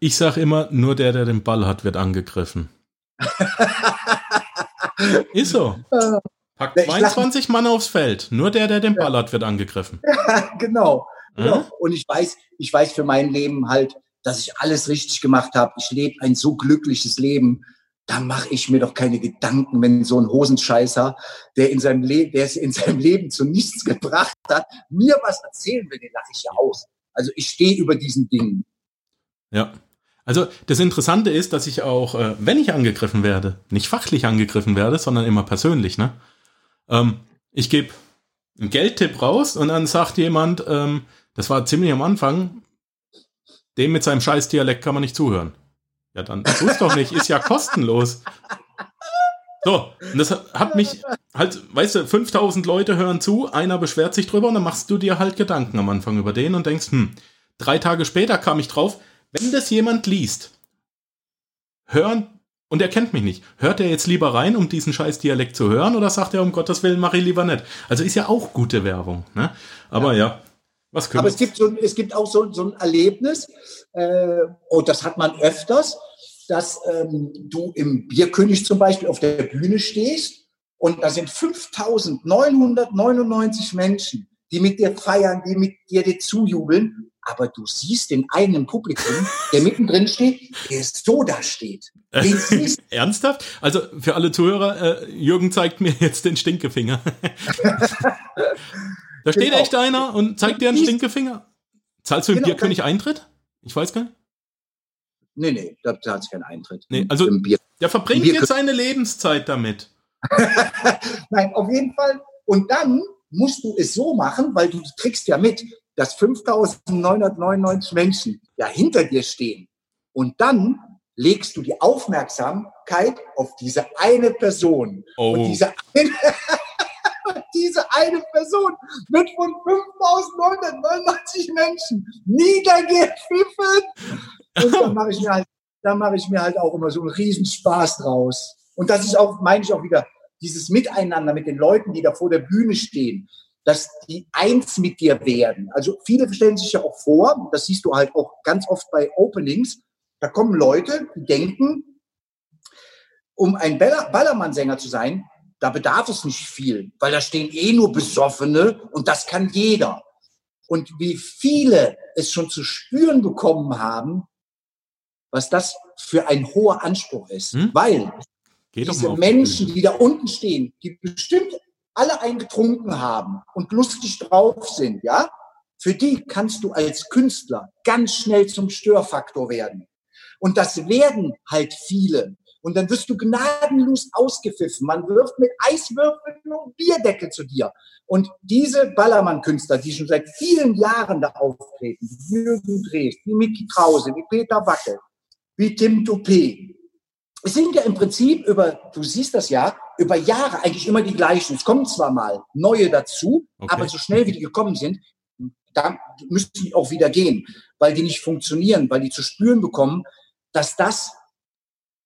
Ich sage immer, nur der, der den Ball hat, wird angegriffen. Ist so. Packt 22 Mann aufs Feld. Nur der, der den Ball hat, wird angegriffen. Ja, genau. genau. Mhm. Und ich weiß, ich weiß für mein Leben halt, dass ich alles richtig gemacht habe. Ich lebe ein so glückliches Leben. Da mache ich mir doch keine Gedanken, wenn so ein Hosenscheißer, der in seinem Leben, der es in seinem Leben zu nichts gebracht hat, mir was erzählen will, den lache ich ja aus. Also ich stehe über diesen Dingen. Ja. Also das Interessante ist, dass ich auch, äh, wenn ich angegriffen werde, nicht fachlich angegriffen werde, sondern immer persönlich, ne? Ähm, ich gebe einen Geldtipp raus und dann sagt jemand, ähm, das war ziemlich am Anfang, dem mit seinem Scheißdialekt kann man nicht zuhören. Ja, dann tu's doch nicht, ist ja kostenlos. So, und das hat mich halt, weißt du, 5000 Leute hören zu, einer beschwert sich drüber und dann machst du dir halt Gedanken am Anfang über den und denkst, hm, drei Tage später kam ich drauf, wenn das jemand liest, hören, und er kennt mich nicht, hört er jetzt lieber rein, um diesen scheiß Dialekt zu hören, oder sagt er, um Gottes Willen, mache ich lieber nicht? Also ist ja auch gute Werbung, ne? Aber ja. ja. Was können Aber es gibt, so, es gibt auch so, so ein Erlebnis, äh, und das hat man öfters, dass ähm, du im Bierkönig zum Beispiel auf der Bühne stehst und da sind 5999 Menschen, die mit dir feiern, die mit dir dir zujubeln aber du siehst den einen Publikum, der mittendrin steht, der so da steht. Ernsthaft? Also für alle Zuhörer, äh, Jürgen zeigt mir jetzt den Stinkefinger. da steht genau. echt einer und zeigt dir einen Stinkefinger. Zahlst du im genau, Bierkönig Eintritt? Ich weiß gar nicht. Nee, nee, da zahlt es keinen Eintritt. Nee, also der verbringt jetzt seine Lebenszeit damit. Nein, auf jeden Fall. Und dann musst du es so machen, weil du kriegst ja mit, dass 5999 Menschen ja hinter dir stehen. Und dann legst du die Aufmerksamkeit auf diese eine Person. Oh. Und diese eine, diese eine Person wird von 5999 Menschen niedergepfiffen. Und dann mache ich mir halt, da mache ich mir halt auch immer so einen Riesenspaß draus. Und das ist auch, meine ich auch wieder, dieses Miteinander mit den Leuten, die da vor der Bühne stehen dass die eins mit dir werden. Also viele stellen sich ja auch vor, das siehst du halt auch ganz oft bei Openings, da kommen Leute, die denken, um ein Ballermann-Sänger zu sein, da bedarf es nicht viel, weil da stehen eh nur Besoffene und das kann jeder. Und wie viele es schon zu spüren bekommen haben, was das für ein hoher Anspruch ist. Hm? Weil Geht diese Menschen, die da unten stehen, die bestimmt alle eingetrunken haben und lustig drauf sind, ja, für die kannst du als Künstler ganz schnell zum Störfaktor werden. Und das werden halt viele. Und dann wirst du gnadenlos ausgepfiffen. Man wirft mit Eiswürfeln und Bierdeckel zu dir. Und diese Ballermann-Künstler, die schon seit vielen Jahren da auftreten, wie Jürgen Drees, wie Mickey Krause, wie Peter Wackel, wie Tim Toupé, sind ja im Prinzip über, du siehst das ja, über Jahre eigentlich immer die gleichen. Es kommen zwar mal neue dazu, okay. aber so schnell wie die gekommen sind, da müssen die auch wieder gehen, weil die nicht funktionieren, weil die zu spüren bekommen, dass das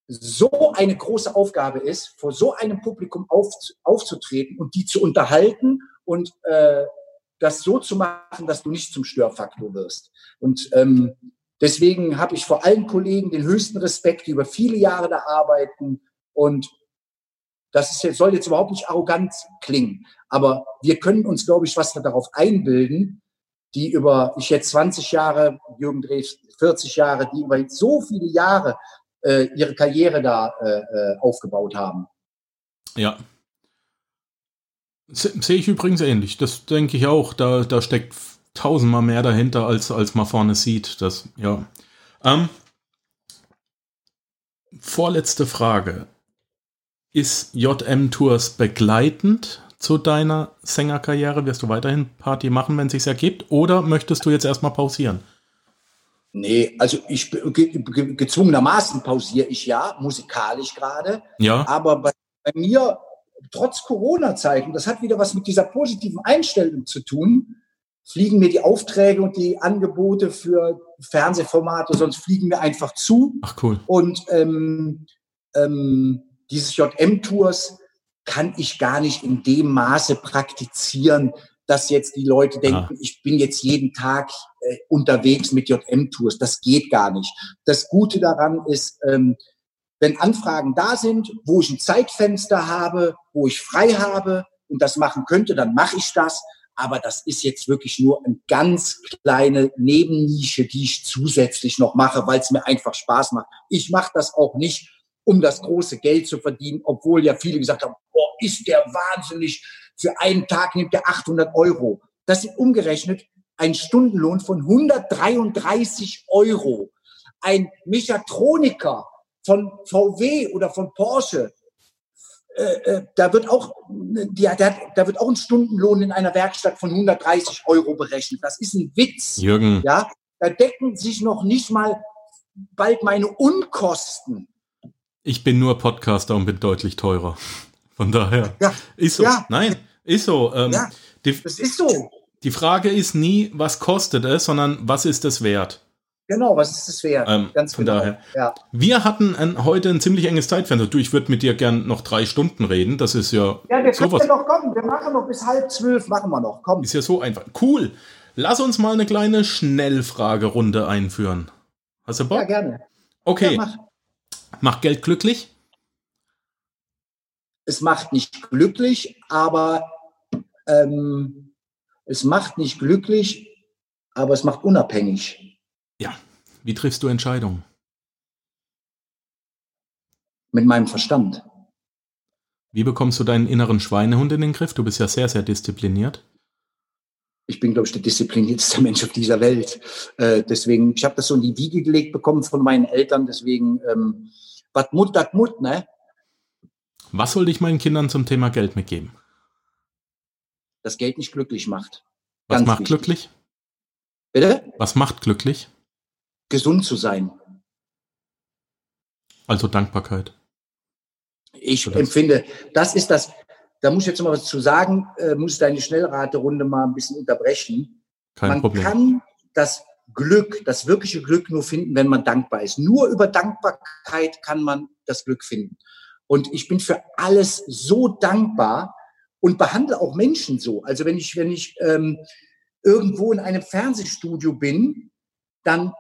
so eine große Aufgabe ist, vor so einem Publikum auf, aufzutreten und die zu unterhalten und äh, das so zu machen, dass du nicht zum Störfaktor wirst. Und ähm, Deswegen habe ich vor allen Kollegen den höchsten Respekt, die über viele Jahre da arbeiten. Und das ist jetzt, soll jetzt überhaupt nicht arrogant klingen. Aber wir können uns, glaube ich, was darauf einbilden, die über, ich jetzt 20 Jahre, Jürgen Drees 40 Jahre, die über so viele Jahre äh, ihre Karriere da äh, äh aufgebaut haben. Ja. Sehe ich übrigens ähnlich. Das denke ich auch. Da, da steckt tausendmal mehr dahinter, als, als man vorne sieht. Das, ja. Ähm, vorletzte Frage. Ist JM Tours begleitend zu deiner Sängerkarriere? Wirst du weiterhin Party machen, wenn es sich ergibt? Oder möchtest du jetzt erstmal pausieren? Nee, also ich ge gezwungenermaßen pausiere ich ja, musikalisch gerade. Ja. Aber bei, bei mir trotz Corona-Zeiten, das hat wieder was mit dieser positiven Einstellung zu tun, fliegen mir die Aufträge und die Angebote für Fernsehformate, sonst fliegen mir einfach zu. Ach cool. Und ähm, ähm, dieses JM-Tours kann ich gar nicht in dem Maße praktizieren, dass jetzt die Leute denken, ah. ich bin jetzt jeden Tag äh, unterwegs mit JM-Tours. Das geht gar nicht. Das Gute daran ist, ähm, wenn Anfragen da sind, wo ich ein Zeitfenster habe, wo ich frei habe und das machen könnte, dann mache ich das. Aber das ist jetzt wirklich nur eine ganz kleine Nebennische, die ich zusätzlich noch mache, weil es mir einfach Spaß macht. Ich mache das auch nicht, um das große Geld zu verdienen, obwohl ja viele gesagt haben, boah, ist der wahnsinnig, für einen Tag nimmt er 800 Euro. Das ist umgerechnet ein Stundenlohn von 133 Euro. Ein Mechatroniker von VW oder von Porsche, äh, äh, da wird auch, ja, da, da wird auch ein Stundenlohn in einer Werkstatt von 130 Euro berechnet. Das ist ein Witz. Jürgen. Ja, da decken sich noch nicht mal bald meine Unkosten. Ich bin nur Podcaster und bin deutlich teurer. Von daher. Ja. Ist so. Ja. Nein, ist so. Ähm, ja, die, das ist so. Die Frage ist nie, was kostet es, sondern was ist es wert? Genau, was ist es wert? Ähm, Ganz von genau. daher. Ja. Wir hatten ein, heute ein ziemlich enges Zeitfenster. Du, ich würde mit dir gern noch drei Stunden reden. Das ist ja. Ja, wir sowas. können ja noch kommen. Wir machen noch bis halb zwölf, machen wir noch. Komm. Ist ja so einfach. Cool. Lass uns mal eine kleine Schnellfragerunde einführen. Hast du Bock? Ja, gerne. Okay. Ja, mach. Macht Geld glücklich? Es macht nicht glücklich, aber ähm, es macht nicht glücklich, aber es macht unabhängig. Wie triffst du Entscheidungen? Mit meinem Verstand. Wie bekommst du deinen inneren Schweinehund in den Griff? Du bist ja sehr, sehr diszipliniert. Ich bin, glaube ich, der disziplinierteste Mensch auf dieser Welt. Äh, deswegen, ich habe das so in die Wiege gelegt bekommen von meinen Eltern. Deswegen, ähm, was Mut, das Mut, ne? Was soll ich meinen Kindern zum Thema Geld mitgeben? das Geld nicht glücklich macht. Was Ganz macht wichtig. glücklich? Bitte? Was macht glücklich? Gesund zu sein. Also Dankbarkeit. Ich das? empfinde, das ist das, da muss ich jetzt mal was zu sagen, äh, muss deine Schnellraterunde mal ein bisschen unterbrechen. Kein man Problem. kann das Glück, das wirkliche Glück nur finden, wenn man dankbar ist. Nur über Dankbarkeit kann man das Glück finden. Und ich bin für alles so dankbar, und behandle auch Menschen so. Also wenn ich, wenn ich ähm, irgendwo in einem Fernsehstudio bin, dann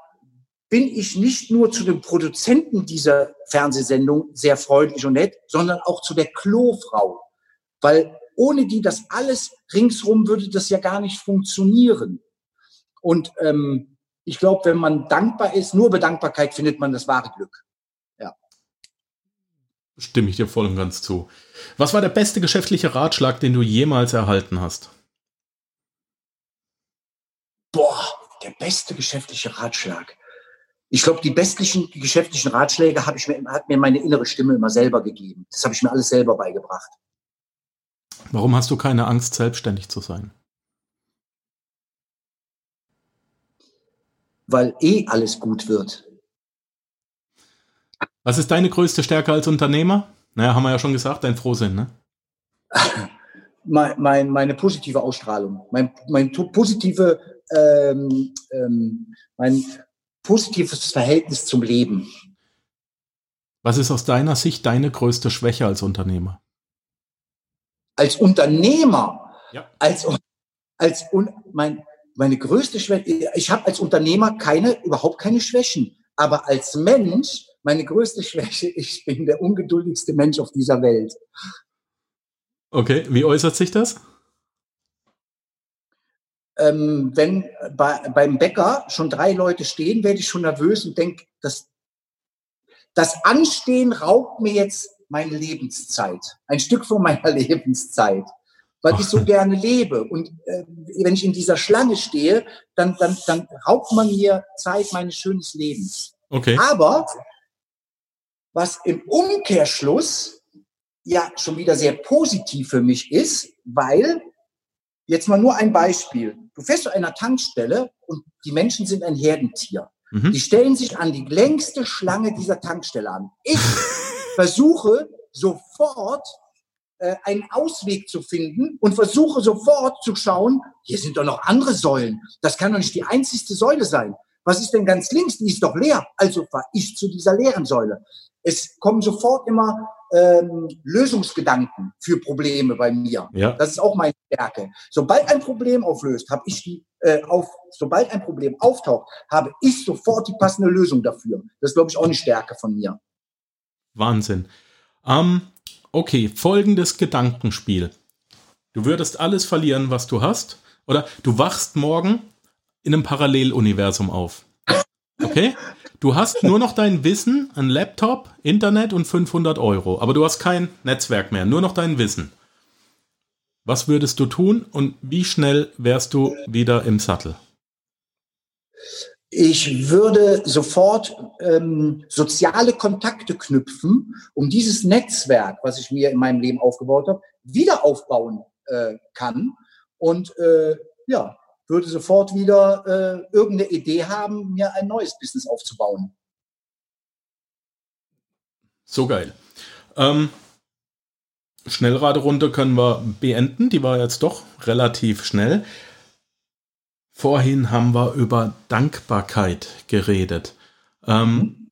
bin ich nicht nur zu dem Produzenten dieser Fernsehsendung sehr freundlich und nett, sondern auch zu der Klofrau. Weil ohne die das alles ringsrum würde das ja gar nicht funktionieren. Und ähm, ich glaube, wenn man dankbar ist, nur über Dankbarkeit findet man das wahre Glück. Ja. Stimme ich dir voll und ganz zu. Was war der beste geschäftliche Ratschlag, den du jemals erhalten hast? Boah, der beste geschäftliche Ratschlag. Ich glaube, die besten geschäftlichen Ratschläge habe ich mir, hat mir meine innere Stimme immer selber gegeben. Das habe ich mir alles selber beigebracht. Warum hast du keine Angst, selbstständig zu sein? Weil eh alles gut wird. Was ist deine größte Stärke als Unternehmer? Naja, haben wir ja schon gesagt, dein Frohsinn, ne? mein, mein, meine positive Ausstrahlung, mein, mein positive, ähm, ähm, mein positives Verhältnis zum Leben. Was ist aus deiner Sicht deine größte Schwäche als Unternehmer? Als Unternehmer, ja. als, als mein, meine größte Schwäche, ich habe als Unternehmer keine, überhaupt keine Schwächen, aber als Mensch meine größte Schwäche, ich bin der ungeduldigste Mensch auf dieser Welt. Okay, wie äußert sich das? Ähm, wenn bei, beim Bäcker schon drei Leute stehen, werde ich schon nervös und denke, das, das Anstehen raubt mir jetzt meine Lebenszeit, ein Stück von meiner Lebenszeit, weil ich so gerne lebe. Und äh, wenn ich in dieser Schlange stehe, dann, dann, dann raubt man mir Zeit meines schönen Lebens. Okay. Aber was im Umkehrschluss ja schon wieder sehr positiv für mich ist, weil jetzt mal nur ein Beispiel. Du fährst zu einer Tankstelle und die Menschen sind ein Herdentier. Mhm. Die stellen sich an die längste Schlange dieser Tankstelle an. Ich versuche sofort äh, einen Ausweg zu finden und versuche sofort zu schauen, hier sind doch noch andere Säulen. Das kann doch nicht die einzigste Säule sein. Was ist denn ganz links? Die ist doch leer. Also fahre ich zu dieser leeren Säule. Es kommen sofort immer ähm, Lösungsgedanken für Probleme bei mir. Ja. Das ist auch meine Stärke. Sobald ein Problem auflöst, habe ich die äh, auf, sobald ein Problem auftaucht, habe ich sofort die passende Lösung dafür. Das ist, glaube ich, auch eine Stärke von mir. Wahnsinn. Ähm, okay, folgendes Gedankenspiel. Du würdest alles verlieren, was du hast, oder du wachst morgen in einem Paralleluniversum auf. Okay? Du hast nur noch dein Wissen, ein Laptop, Internet und 500 Euro, aber du hast kein Netzwerk mehr, nur noch dein Wissen. Was würdest du tun und wie schnell wärst du wieder im Sattel? Ich würde sofort ähm, soziale Kontakte knüpfen, um dieses Netzwerk, was ich mir in meinem Leben aufgebaut habe, wieder aufbauen äh, kann. Und äh, ja, würde sofort wieder äh, irgendeine Idee haben, mir ein neues Business aufzubauen. So geil. Ähm, Schnellraderunde können wir beenden. Die war jetzt doch relativ schnell. Vorhin haben wir über Dankbarkeit geredet. Ähm, mhm.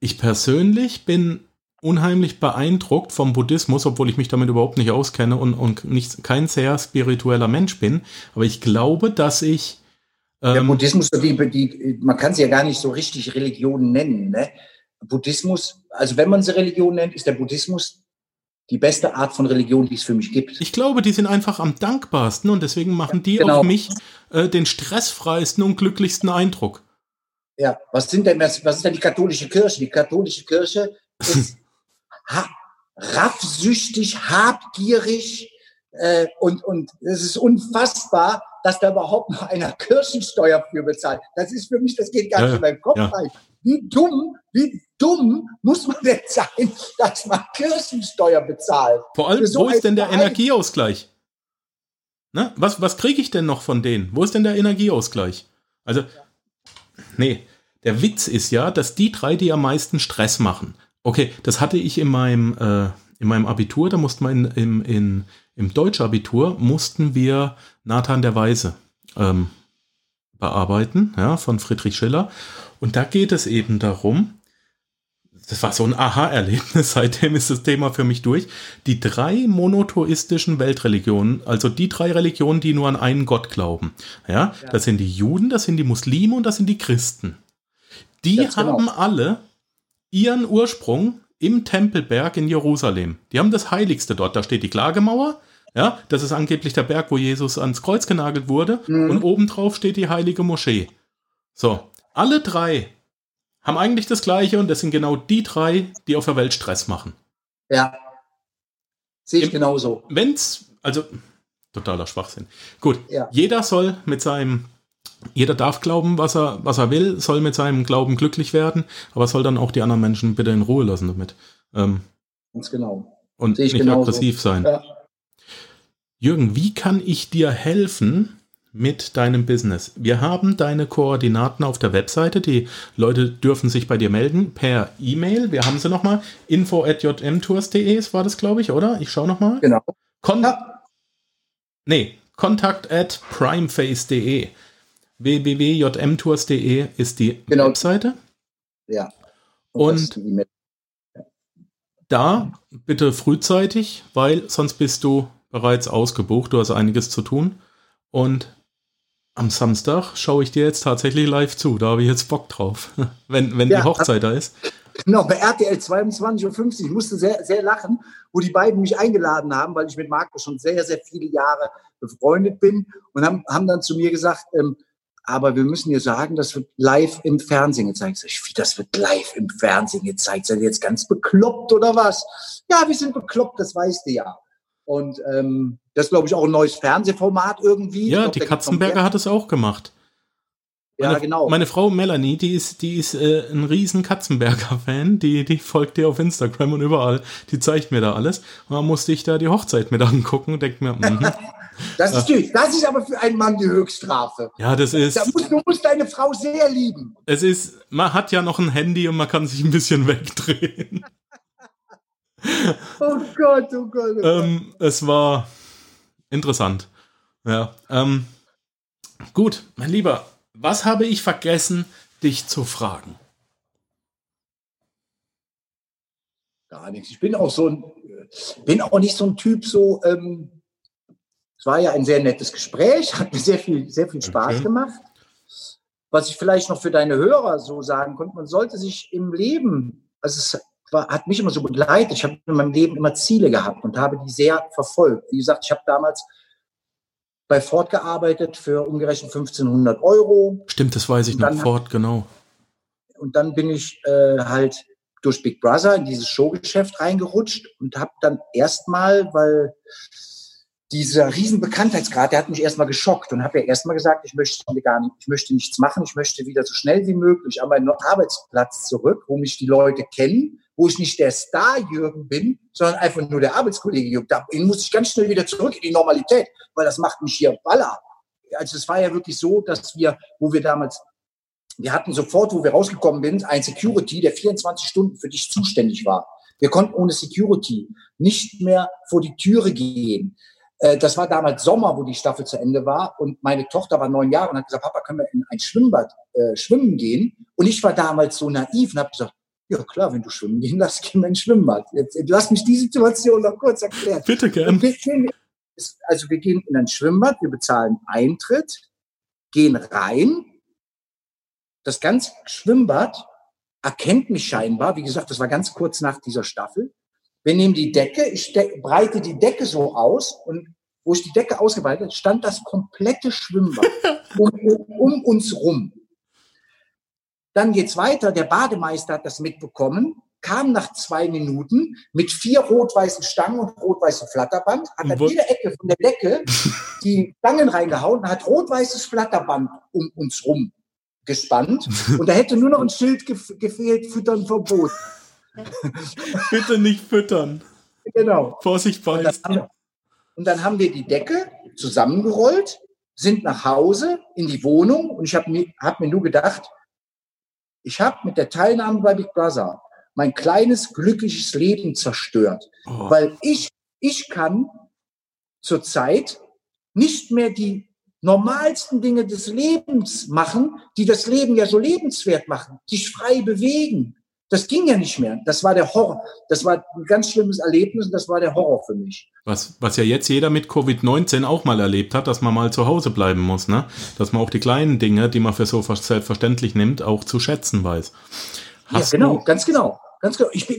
Ich persönlich bin unheimlich beeindruckt vom Buddhismus, obwohl ich mich damit überhaupt nicht auskenne und, und nicht, kein sehr spiritueller Mensch bin. Aber ich glaube, dass ich. Ähm, der Buddhismus, die, die, man kann sie ja gar nicht so richtig Religion nennen. Ne? Buddhismus, also wenn man sie Religion nennt, ist der Buddhismus die beste Art von Religion, die es für mich gibt. Ich glaube, die sind einfach am dankbarsten und deswegen machen die genau. auf mich äh, den stressfreisten und glücklichsten Eindruck. Ja, was sind denn was ist denn die katholische Kirche? Die katholische Kirche ist ha raffsüchtig, habgierig äh, und, und es ist unfassbar, dass da überhaupt noch einer Kirchensteuer für bezahlt. Das ist für mich, das geht gar ja, nicht in meinen Kopf ja. rein. Wie dumm, wie dumm muss man denn sein, dass man Kirchensteuer bezahlt? Vor allem, so wo ist denn der Verein? Energieausgleich? Na, was was kriege ich denn noch von denen? Wo ist denn der Energieausgleich? Also, ja. nee, der Witz ist ja, dass die drei, die am meisten Stress machen, Okay, das hatte ich in meinem, äh, in meinem Abitur, da mussten wir in, in, in, im Deutschabitur, mussten wir Nathan der Weise ähm, bearbeiten, ja, von Friedrich Schiller. Und da geht es eben darum, das war so ein Aha-Erlebnis, seitdem ist das Thema für mich durch, die drei monotheistischen Weltreligionen, also die drei Religionen, die nur an einen Gott glauben. Ja, ja. das sind die Juden, das sind die Muslime und das sind die Christen. Die Ganz genau. haben genau. alle ihren Ursprung im Tempelberg in Jerusalem. Die haben das Heiligste dort. Da steht die Klagemauer. Ja, das ist angeblich der Berg, wo Jesus ans Kreuz genagelt wurde. Mhm. Und obendrauf steht die heilige Moschee. So, alle drei haben eigentlich das Gleiche und das sind genau die drei, die auf der Welt Stress machen. Ja. Sehe ich Im, genauso. Wenn's, also totaler Schwachsinn. Gut, ja. jeder soll mit seinem jeder darf glauben, was er, was er will, soll mit seinem Glauben glücklich werden, aber soll dann auch die anderen Menschen bitte in Ruhe lassen damit. Ähm, Ganz genau. Und nicht genauso. aggressiv sein. Ja. Jürgen, wie kann ich dir helfen mit deinem Business? Wir haben deine Koordinaten auf der Webseite. Die Leute dürfen sich bei dir melden per E-Mail. Wir haben sie nochmal. Info at jmtours.de war das, glaube ich, oder? Ich schaue nochmal. Genau. Kon ja. Nee, kontakt at primeface.de www.jmtours.de ist die genau. Webseite. Ja. Und, Und da bitte frühzeitig, weil sonst bist du bereits ausgebucht. Du hast einiges zu tun. Und am Samstag schaue ich dir jetzt tatsächlich live zu. Da habe ich jetzt Bock drauf, wenn, wenn ja, die Hochzeit da ist. Genau, bei RTL 22.50 Uhr. Ich musste sehr, sehr lachen, wo die beiden mich eingeladen haben, weil ich mit Marco schon sehr, sehr viele Jahre befreundet bin und haben, haben dann zu mir gesagt, ähm, aber wir müssen dir sagen, das wird live im Fernsehen gezeigt. Ich, wie, das wird live im Fernsehen gezeigt? Seid ihr jetzt ganz bekloppt oder was? Ja, wir sind bekloppt, das weißt du ja. Und ähm, das ist, glaube ich, auch ein neues Fernsehformat irgendwie. Ja, glaub, die Katzenberger hat es auch gemacht. Meine, ja, genau. Meine Frau Melanie, die ist, die ist äh, ein riesen Katzenberger-Fan. Die, die folgt dir auf Instagram und überall. Die zeigt mir da alles. Und dann musste ich da die Hochzeit mit angucken und denke mir, mm Das ist, die, das ist aber für einen Mann die Höchststrafe. Ja, das ist. Da musst, du musst deine Frau sehr lieben. Es ist, man hat ja noch ein Handy und man kann sich ein bisschen wegdrehen. oh Gott, oh Gott. Oh Gott. Ähm, es war interessant. Ja. Ähm, gut, mein Lieber, was habe ich vergessen, dich zu fragen? Gar nichts. Ich bin auch so ein, bin auch nicht so ein Typ, so, ähm, es war ja ein sehr nettes Gespräch, hat mir sehr viel, sehr viel Spaß okay. gemacht. Was ich vielleicht noch für deine Hörer so sagen konnte, man sollte sich im Leben, also es war, hat mich immer so begleitet, ich habe in meinem Leben immer Ziele gehabt und habe die sehr verfolgt. Wie gesagt, ich habe damals bei Ford gearbeitet für umgerechnet 1500 Euro. Stimmt, das weiß ich noch, Ford, genau. Und dann bin ich äh, halt durch Big Brother in dieses Showgeschäft reingerutscht und habe dann erstmal, weil dieser riesen Bekanntheitsgrad, der hat mich erstmal geschockt und habe ja erstmal gesagt, ich möchte gar nicht, ich möchte nichts machen, ich möchte wieder so schnell wie möglich an meinen Arbeitsplatz zurück, wo mich die Leute kennen, wo ich nicht der Star Jürgen bin, sondern einfach nur der Arbeitskollege Jürgen. Da muss ich ganz schnell wieder zurück in die Normalität, weil das macht mich hier baller. Also es war ja wirklich so, dass wir, wo wir damals wir hatten sofort, wo wir rausgekommen sind, ein Security, der 24 Stunden für dich zuständig war. Wir konnten ohne Security nicht mehr vor die Türe gehen. Äh, das war damals Sommer, wo die Staffel zu Ende war. Und meine Tochter war neun Jahre und hat gesagt, Papa, können wir in ein Schwimmbad äh, schwimmen gehen? Und ich war damals so naiv und habe gesagt, ja klar, wenn du schwimmen gehen lass, gehen wir ins Schwimmbad. Jetzt, lass mich die Situation noch kurz erklären. Bitte gern. also wir gehen in ein Schwimmbad, wir bezahlen Eintritt, gehen rein, das ganze Schwimmbad erkennt mich scheinbar. Wie gesagt, das war ganz kurz nach dieser Staffel. Wir nehmen die Decke, ich breite die Decke so aus und wo ich die Decke ausgeweitet stand das komplette Schwimmbad um, um, uns rum. Dann geht's weiter. Der Bademeister hat das mitbekommen, kam nach zwei Minuten mit vier rot-weißen Stangen und rot-weißem Flatterband, hat an jede Ecke von der Decke die Stangen reingehauen und hat rot-weißes Flatterband um uns rum gespannt und da hätte nur noch ein Schild gef gefehlt, füttern Verbot. Bitte nicht füttern. Genau. Vorsicht beißt. Und, und dann haben wir die Decke zusammengerollt, sind nach Hause in die Wohnung und ich habe mir, hab mir nur gedacht, ich habe mit der Teilnahme bei Big Brother mein kleines glückliches Leben zerstört, oh. weil ich ich kann zurzeit nicht mehr die normalsten Dinge des Lebens machen, die das Leben ja so lebenswert machen, sich frei bewegen. Das ging ja nicht mehr. Das war der Horror. Das war ein ganz schlimmes Erlebnis und das war der Horror für mich. Was, was ja jetzt jeder mit Covid-19 auch mal erlebt hat, dass man mal zu Hause bleiben muss, ne? Dass man auch die kleinen Dinge, die man für so selbstverständlich nimmt, auch zu schätzen weiß. Hast ja, genau, ganz genau. Ganz genau. Ich bin,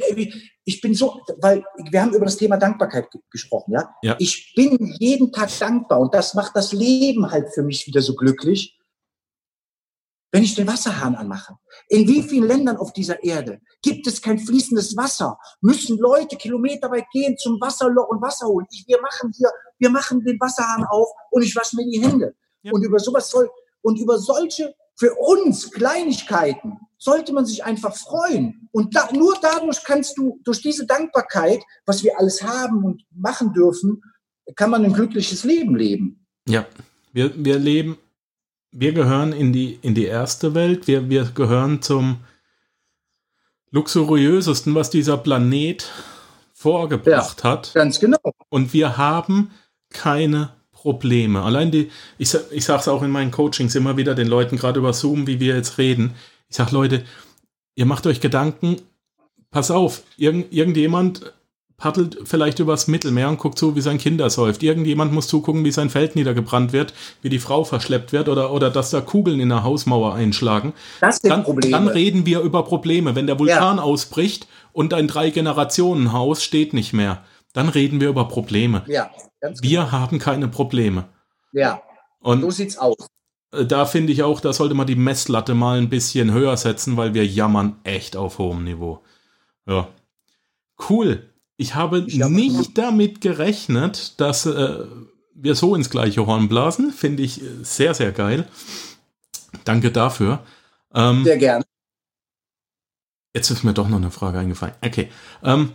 ich bin so, weil wir haben über das Thema Dankbarkeit gesprochen, ja? ja? Ich bin jeden Tag dankbar und das macht das Leben halt für mich wieder so glücklich, wenn ich den Wasserhahn anmache. In wie vielen Ländern auf dieser Erde gibt es kein fließendes Wasser? Müssen Leute kilometerweit gehen zum Wasserloch und Wasser holen? Ich, wir machen hier, wir machen den Wasserhahn auf und ich wasche mir die Hände. Ja. Und über sowas soll, und über solche für uns Kleinigkeiten sollte man sich einfach freuen. Und da, nur dadurch kannst du, durch diese Dankbarkeit, was wir alles haben und machen dürfen, kann man ein glückliches Leben leben. Ja, wir, wir leben, wir gehören in die, in die erste Welt, wir, wir gehören zum luxuriösesten, was dieser Planet vorgebracht ja, hat. Ganz genau. Und wir haben keine Probleme. Allein die, ich, ich sage es auch in meinen Coachings immer wieder den Leuten, gerade über Zoom, wie wir jetzt reden. Ich sage, Leute, ihr macht euch Gedanken, pass auf, irgend, irgendjemand paddelt vielleicht übers Mittelmeer und guckt zu, wie sein Kind säuft. Irgendjemand muss zugucken, wie sein Feld niedergebrannt wird, wie die Frau verschleppt wird oder, oder dass da Kugeln in der Hausmauer einschlagen. Das sind dann, Probleme. Dann reden wir über Probleme. Wenn der Vulkan ja. ausbricht und ein Drei-Generationen-Haus steht nicht mehr, dann reden wir über Probleme. Ja. Ganz wir genau. haben keine Probleme. Ja. Und so sieht's aus. Äh, da finde ich auch, da sollte man die Messlatte mal ein bisschen höher setzen, weil wir jammern echt auf hohem Niveau. Ja. Cool. Ich habe ich nicht damit gerechnet, dass äh, wir so ins gleiche Horn blasen. Finde ich äh, sehr, sehr geil. Danke dafür. Ähm, sehr gerne. Jetzt ist mir doch noch eine Frage eingefallen. Okay. Ähm,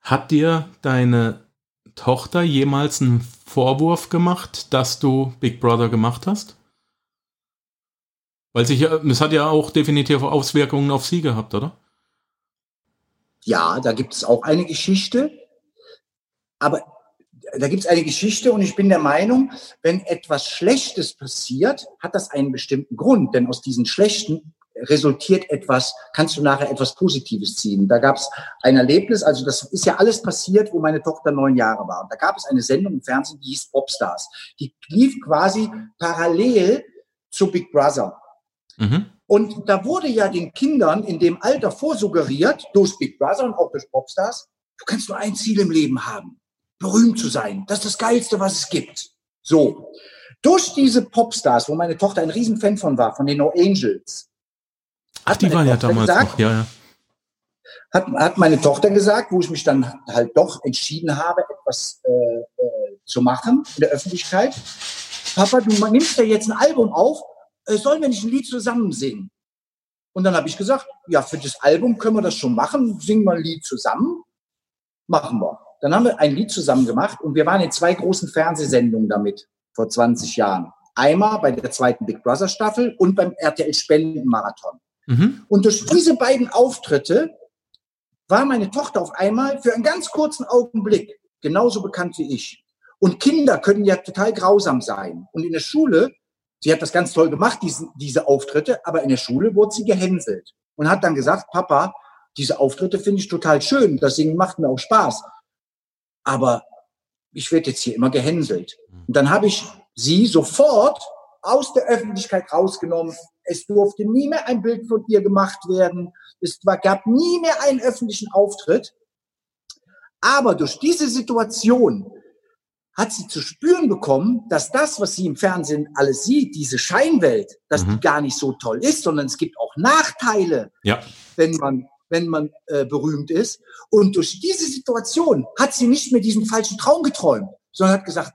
hat dir deine Tochter jemals einen Vorwurf gemacht, dass du Big Brother gemacht hast? Weil sich es hat ja auch definitiv Auswirkungen auf sie gehabt, oder? Ja, da gibt es auch eine Geschichte. Aber da gibt es eine Geschichte und ich bin der Meinung, wenn etwas Schlechtes passiert, hat das einen bestimmten Grund. Denn aus diesen Schlechten resultiert etwas, kannst du nachher etwas Positives ziehen. Da gab es ein Erlebnis, also das ist ja alles passiert, wo meine Tochter neun Jahre war. Und da gab es eine Sendung im Fernsehen, die hieß Popstars. Die lief quasi parallel zu Big Brother. Mhm. Und da wurde ja den Kindern in dem Alter vorsuggeriert, durch Big Brother und auch durch Popstars, du kannst nur ein Ziel im Leben haben, berühmt zu sein. Das ist das Geilste, was es gibt. So. Durch diese Popstars, wo meine Tochter ein Riesenfan von war, von den No Angels, Ach, die waren ja damals gesagt, noch, ja, ja. Hat, hat meine Tochter gesagt, wo ich mich dann halt doch entschieden habe, etwas äh, äh, zu machen in der Öffentlichkeit. Papa, du nimmst ja jetzt ein Album auf, sollen wir nicht ein Lied zusammen singen? Und dann habe ich gesagt, ja, für das Album können wir das schon machen, singen wir ein Lied zusammen, machen wir. Dann haben wir ein Lied zusammen gemacht und wir waren in zwei großen Fernsehsendungen damit vor 20 Jahren. Einmal bei der zweiten Big Brother Staffel und beim RTL Spendenmarathon. Mhm. Und durch diese beiden Auftritte war meine Tochter auf einmal für einen ganz kurzen Augenblick genauso bekannt wie ich. Und Kinder können ja total grausam sein. Und in der Schule, sie hat das ganz toll gemacht, diese, diese Auftritte, aber in der Schule wurde sie gehänselt und hat dann gesagt, Papa, diese Auftritte finde ich total schön, das Singen macht mir auch Spaß. Aber ich werde jetzt hier immer gehänselt. Und dann habe ich sie sofort aus der Öffentlichkeit rausgenommen. Es durfte nie mehr ein Bild von ihr gemacht werden. Es gab nie mehr einen öffentlichen Auftritt. Aber durch diese Situation hat sie zu spüren bekommen, dass das, was sie im Fernsehen alles sieht, diese Scheinwelt, dass mhm. die gar nicht so toll ist, sondern es gibt auch Nachteile, ja. wenn man wenn man äh, berühmt ist. Und durch diese Situation hat sie nicht mehr diesen falschen Traum geträumt, sondern hat gesagt,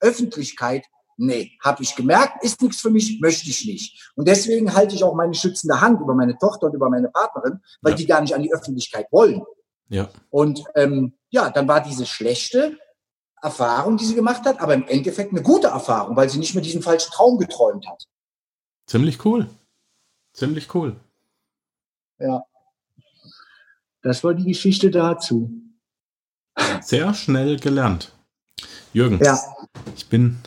Öffentlichkeit nee, habe ich gemerkt, ist nichts für mich, möchte ich nicht. Und deswegen halte ich auch meine schützende Hand über meine Tochter und über meine Partnerin, weil ja. die gar nicht an die Öffentlichkeit wollen. Ja. Und ähm, ja, dann war diese schlechte Erfahrung, die sie gemacht hat, aber im Endeffekt eine gute Erfahrung, weil sie nicht mehr diesen falschen Traum geträumt hat. Ziemlich cool. Ziemlich cool. Ja. Das war die Geschichte dazu. Sehr schnell gelernt. Jürgen, ja. ich bin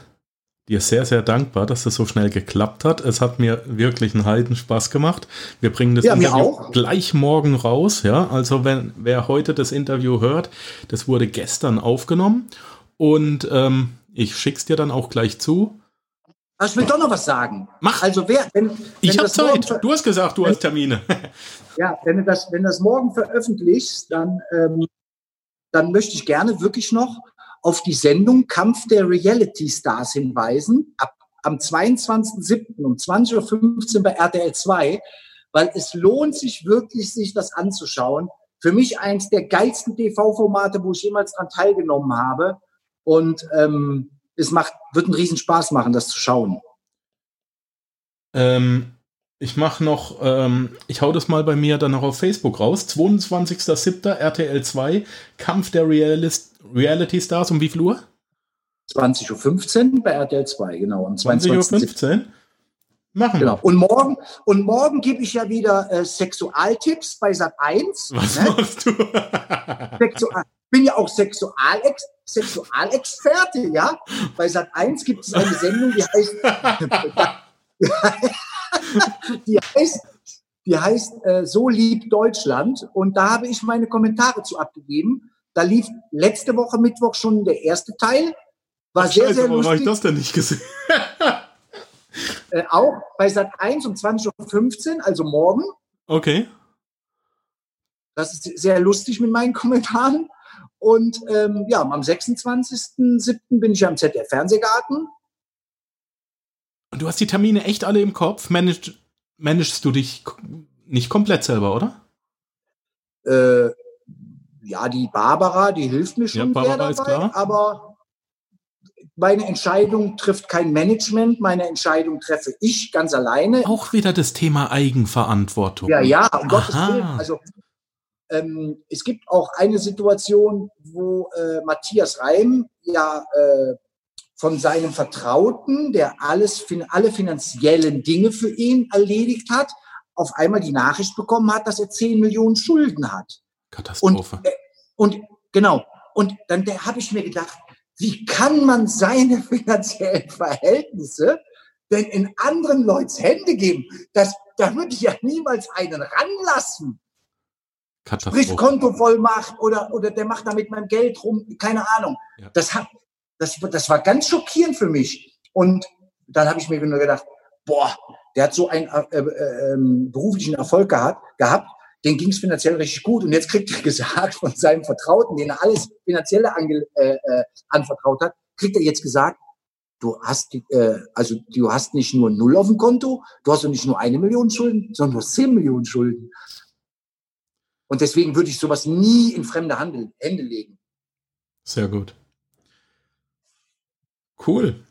dir sehr, sehr dankbar, dass das so schnell geklappt hat. Es hat mir wirklich einen Heidenspaß gemacht. Wir bringen das ja, Interview gleich morgen raus. Ja, also wenn wer heute das Interview hört, das wurde gestern aufgenommen und ähm, ich schick's dir dann auch gleich zu. Aber ich will doch noch was sagen. Mach. Also wer, wenn, wenn ich habe Zeit. Du hast gesagt, du wenn, hast Termine. ja, wenn du das, wenn das morgen veröffentlichst, dann, ähm, dann möchte ich gerne wirklich noch auf die Sendung Kampf der Reality Stars hinweisen, ab, am 22.07. um 20.15 Uhr bei RTL 2, weil es lohnt sich wirklich, sich das anzuschauen. Für mich eins der geilsten TV-Formate, wo ich jemals daran teilgenommen habe. Und ähm, es macht, wird einen riesen Spaß machen, das zu schauen. Ähm, ich mache noch, ähm, ich hau das mal bei mir dann noch auf Facebook raus. 22.07. RTL 2, Kampf der Realist Reality Stars um wie viel Uhr? 20.15 Uhr bei RTL 2, genau. 20.15 Uhr? Machen genau. wir. Und morgen, und morgen gebe ich ja wieder äh, Sexualtipps bei Sat 1. Was ne? machst du? Sexual, bin ja auch Sexualex, Sexualexperte, ja. Bei Sat 1 gibt es eine Sendung, die heißt, die heißt, die heißt äh, So liebt Deutschland. Und da habe ich meine Kommentare zu abgegeben. Da lief letzte Woche Mittwoch schon der erste Teil. War Ach, sehr, Scheiße, sehr lustig. habe ich das denn nicht gesehen? äh, auch bei Sat 1 um 20.15 Uhr, also morgen. Okay. Das ist sehr lustig mit meinen Kommentaren. Und ähm, ja, am 26.07. bin ich am ZDF Fernsehgarten. Und du hast die Termine echt alle im Kopf? Managst, managst du dich nicht komplett selber, oder? Äh, ja, die Barbara, die hilft mir schon ja, Barbara sehr dabei, aber meine Entscheidung trifft kein Management, meine Entscheidung treffe ich ganz alleine. Auch wieder das Thema Eigenverantwortung. Ja, ja, um Aha. Gottes Willen. Also ähm, es gibt auch eine Situation, wo äh, Matthias Reim ja äh, von seinem Vertrauten, der alles, alle finanziellen Dinge für ihn erledigt hat, auf einmal die Nachricht bekommen hat, dass er 10 Millionen Schulden hat. Katastrophe. Und, äh, und genau. Und dann habe ich mir gedacht, wie kann man seine finanziellen Verhältnisse denn in anderen Leuts Hände geben? Das, da würde ich ja niemals einen ranlassen. Sprich Kontovollmacht oder, oder der macht da mit meinem Geld rum, keine Ahnung. Ja. Das, hat, das, das war ganz schockierend für mich. Und dann habe ich mir nur gedacht, boah, der hat so einen äh, äh, ähm, beruflichen Erfolg gehabt, gehabt den ging es finanziell richtig gut. Und jetzt kriegt er gesagt von seinem Vertrauten, den er alles Finanzielle ange, äh, äh, anvertraut hat, kriegt er jetzt gesagt, du hast, äh, also du hast nicht nur null auf dem Konto, du hast nicht nur eine Million Schulden, sondern du hast zehn Millionen Schulden. Und deswegen würde ich sowas nie in fremde Handel, Hände legen. Sehr gut. Cool.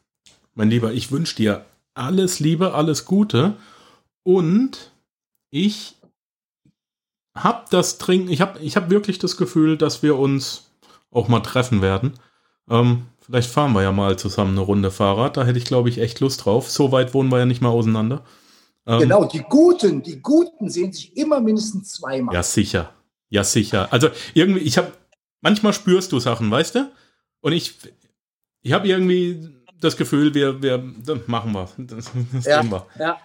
Mein Lieber, ich wünsche dir alles Liebe, alles Gute und ich habe das Trinken, ich habe ich hab wirklich das Gefühl, dass wir uns auch mal treffen werden. Ähm, vielleicht fahren wir ja mal zusammen eine Runde Fahrrad. Da hätte ich, glaube ich, echt Lust drauf. So weit wohnen wir ja nicht mal auseinander. Ähm, genau, die Guten, die Guten sehen sich immer mindestens zweimal. Ja, sicher. Ja, sicher. Also irgendwie, ich habe, manchmal spürst du Sachen, weißt du? Und ich, ich habe irgendwie das Gefühl, wir, wir, machen wir. Das, das ja, wir. Ja.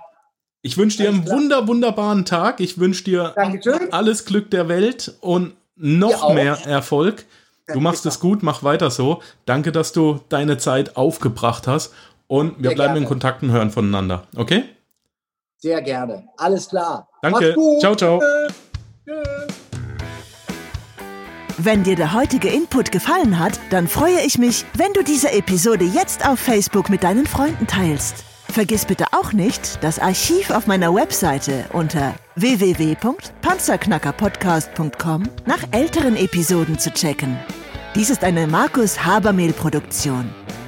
Ich wünsche dir einen wunder, wunderbaren Tag. Ich wünsche dir Dankeschön. alles Glück der Welt und noch mehr Erfolg. Du machst es gut, mach weiter so. Danke, dass du deine Zeit aufgebracht hast. Und wir Sehr bleiben gerne. in Kontakt und hören voneinander. Okay? Sehr gerne. Alles klar. Danke. Ciao, ciao. Wenn dir der heutige Input gefallen hat, dann freue ich mich, wenn du diese Episode jetzt auf Facebook mit deinen Freunden teilst. Vergiss bitte auch nicht, das Archiv auf meiner Webseite unter www.panzerknackerpodcast.com nach älteren Episoden zu checken. Dies ist eine Markus Habermehl Produktion.